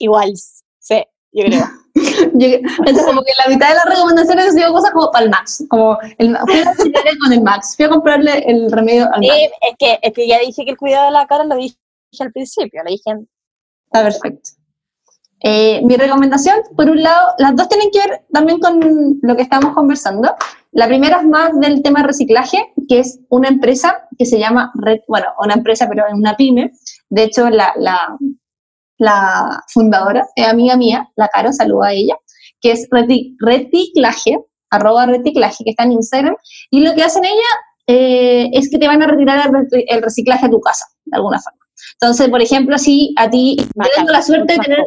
S2: Igual, sí, yo creo.
S1: Entonces, como que la mitad de las recomendaciones han sido cosas como para el Max. Como el, fui a con el Max, fui a comprarle el remedio al Max.
S2: Eh, es, que, es que ya dije que el cuidado de la cara lo dije al principio, lo dije en-
S1: Está perfecto. Eh, mi recomendación, por un lado, las dos tienen que ver también con lo que estamos conversando. La primera es más del tema reciclaje, que es una empresa que se llama, Red, bueno, una empresa, pero es una pyme. De hecho, la, la, la fundadora es amiga mía, la Caro, saluda a ella, que es Reti- Reciclaje, arroba reciclaje, que está en Instagram. Y lo que hacen ella eh, es que te van a retirar el, rec- el reciclaje a tu casa, de alguna forma. Entonces, por ejemplo, si a ti, yo
S2: bacán,
S1: tengo la suerte de tener...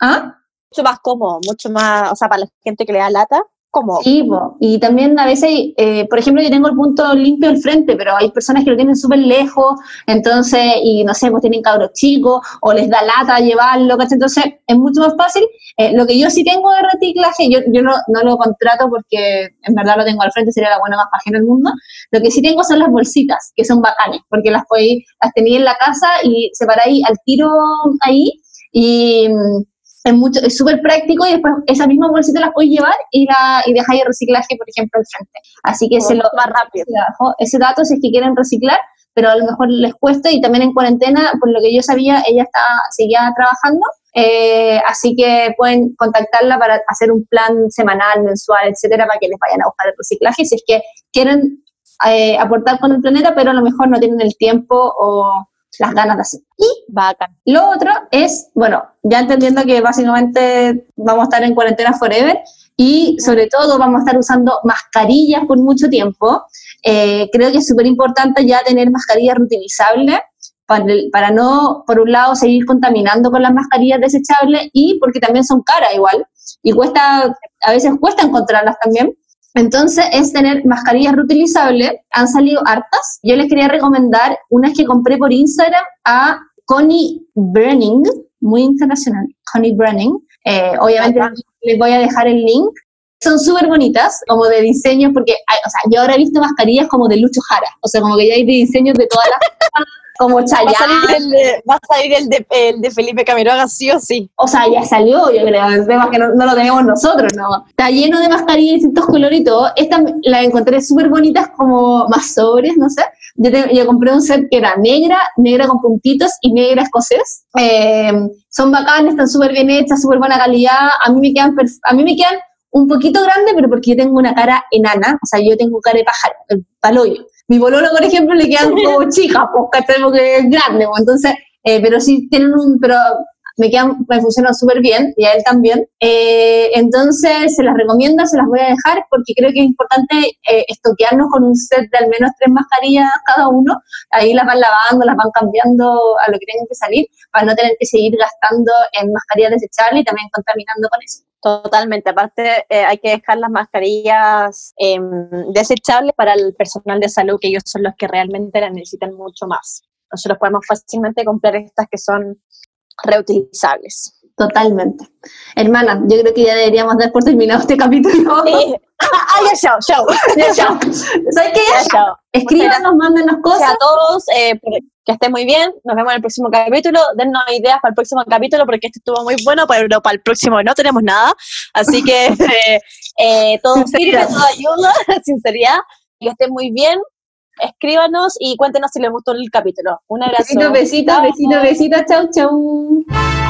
S1: ¿Ah?
S2: Mucho más cómodo, mucho más, o sea, para la gente que le da lata, cómodo.
S1: Sí, y también a veces, eh, por ejemplo, yo tengo el punto limpio al frente, pero hay personas que lo tienen súper lejos, entonces, y no sé, pues tienen cabros chicos, o les da lata llevarlo, ¿cachai? Entonces, es mucho más fácil. Eh, lo que yo sí tengo de reciclaje, yo, yo no, no lo contrato porque en verdad lo tengo al frente, sería la buena más página del mundo. Lo que sí tengo son las bolsitas, que son bacanes, porque las podéis, las tenéis en la casa y separáis al tiro ahí, y es mucho, es súper práctico y después esa misma bolsita las podéis llevar y, la, y dejáis el reciclaje, por ejemplo, al frente. Así que se lo,
S2: más rápido.
S1: ese dato si es que quieren reciclar, pero a lo mejor les cuesta y también en cuarentena, por lo que yo sabía, ella está, seguía trabajando, eh, así que pueden contactarla para hacer un plan semanal, mensual, etcétera, para que les vayan a buscar el reciclaje si es que quieren eh, aportar con el planeta, pero a lo mejor no tienen el tiempo o las ganas de hacerlo. Y
S2: Bacán.
S1: lo otro es, bueno, ya entendiendo que básicamente vamos a estar en cuarentena forever, y sobre todo vamos a estar usando mascarillas por mucho tiempo. Eh, creo que es súper importante ya tener mascarillas reutilizables para, para, no, por un lado, seguir contaminando con las mascarillas desechables y porque también son caras igual y cuesta, a veces cuesta encontrarlas también. Entonces es tener mascarillas reutilizables. Han salido hartas. Yo les quería recomendar unas que compré por Instagram a Connie Brenning, muy internacional, Connie Brenning. Eh, obviamente les voy a dejar el link. Son súper bonitas, como de diseño, porque, o sea, yo ahora he visto mascarillas como de Lucho Jara, o sea, como que ya hay diseños de todas las como Chayanne.
S2: Va a salir el de, va a salir el de, el de Felipe Camiroaga, sí o sí.
S1: O sea, ya salió, yo creo. El tema que no, lo tenemos nosotros, ¿no? Está lleno de mascarillas de distintos colores y todo. Esta la encontré súper bonitas, como más sobres, no sé. Yo, yo, compré un set que era negra, negra con puntitos y negra escocés. Eh, son bacanas, están súper bien hechas, súper buena calidad. A mí me quedan, a mí me quedan un poquito grande, pero porque yo tengo una cara enana, o sea, yo tengo cara de pájaro, el paloyo. Mi bololo, por ejemplo, le quedan como chicas, pues. Porque es grande, pues, entonces, eh, pero sí tienen un, pero me quedan, me funcionan súper bien y a él también. Eh, entonces, se las recomiendo, se las voy a dejar porque creo que es importante eh, estoquearnos con un set de al menos tres mascarillas cada uno. Ahí las van lavando, las van cambiando a lo que tengan que salir para no tener que seguir gastando en mascarillas desechables y también contaminando con eso.
S2: Totalmente. Aparte, eh, hay que dejar las mascarillas em, desechables para el personal de salud, que ellos son los que realmente las necesitan mucho más. Nosotros podemos fácilmente comprar estas que son reutilizables.
S1: Totalmente. Hermana, yo creo que ya deberíamos dar por terminado este capítulo.
S2: Sí. ah, ya, chao, chao. Ya.
S1: ¿Sabes qué? Ya, Escríbanos, mándenos cosas.
S2: a todos, eh, que estén muy bien. Nos vemos en el próximo capítulo. Dennos ideas para el próximo capítulo porque este estuvo muy bueno, pero para el próximo no tenemos nada. Así que eh, eh, todo sirve, todo ayuda, sinceridad. Que estén muy bien escríbanos y cuéntenos si les gustó el capítulo. Un abrazo.
S1: Besitos, besitos, besitos, besitos. Chau, chau.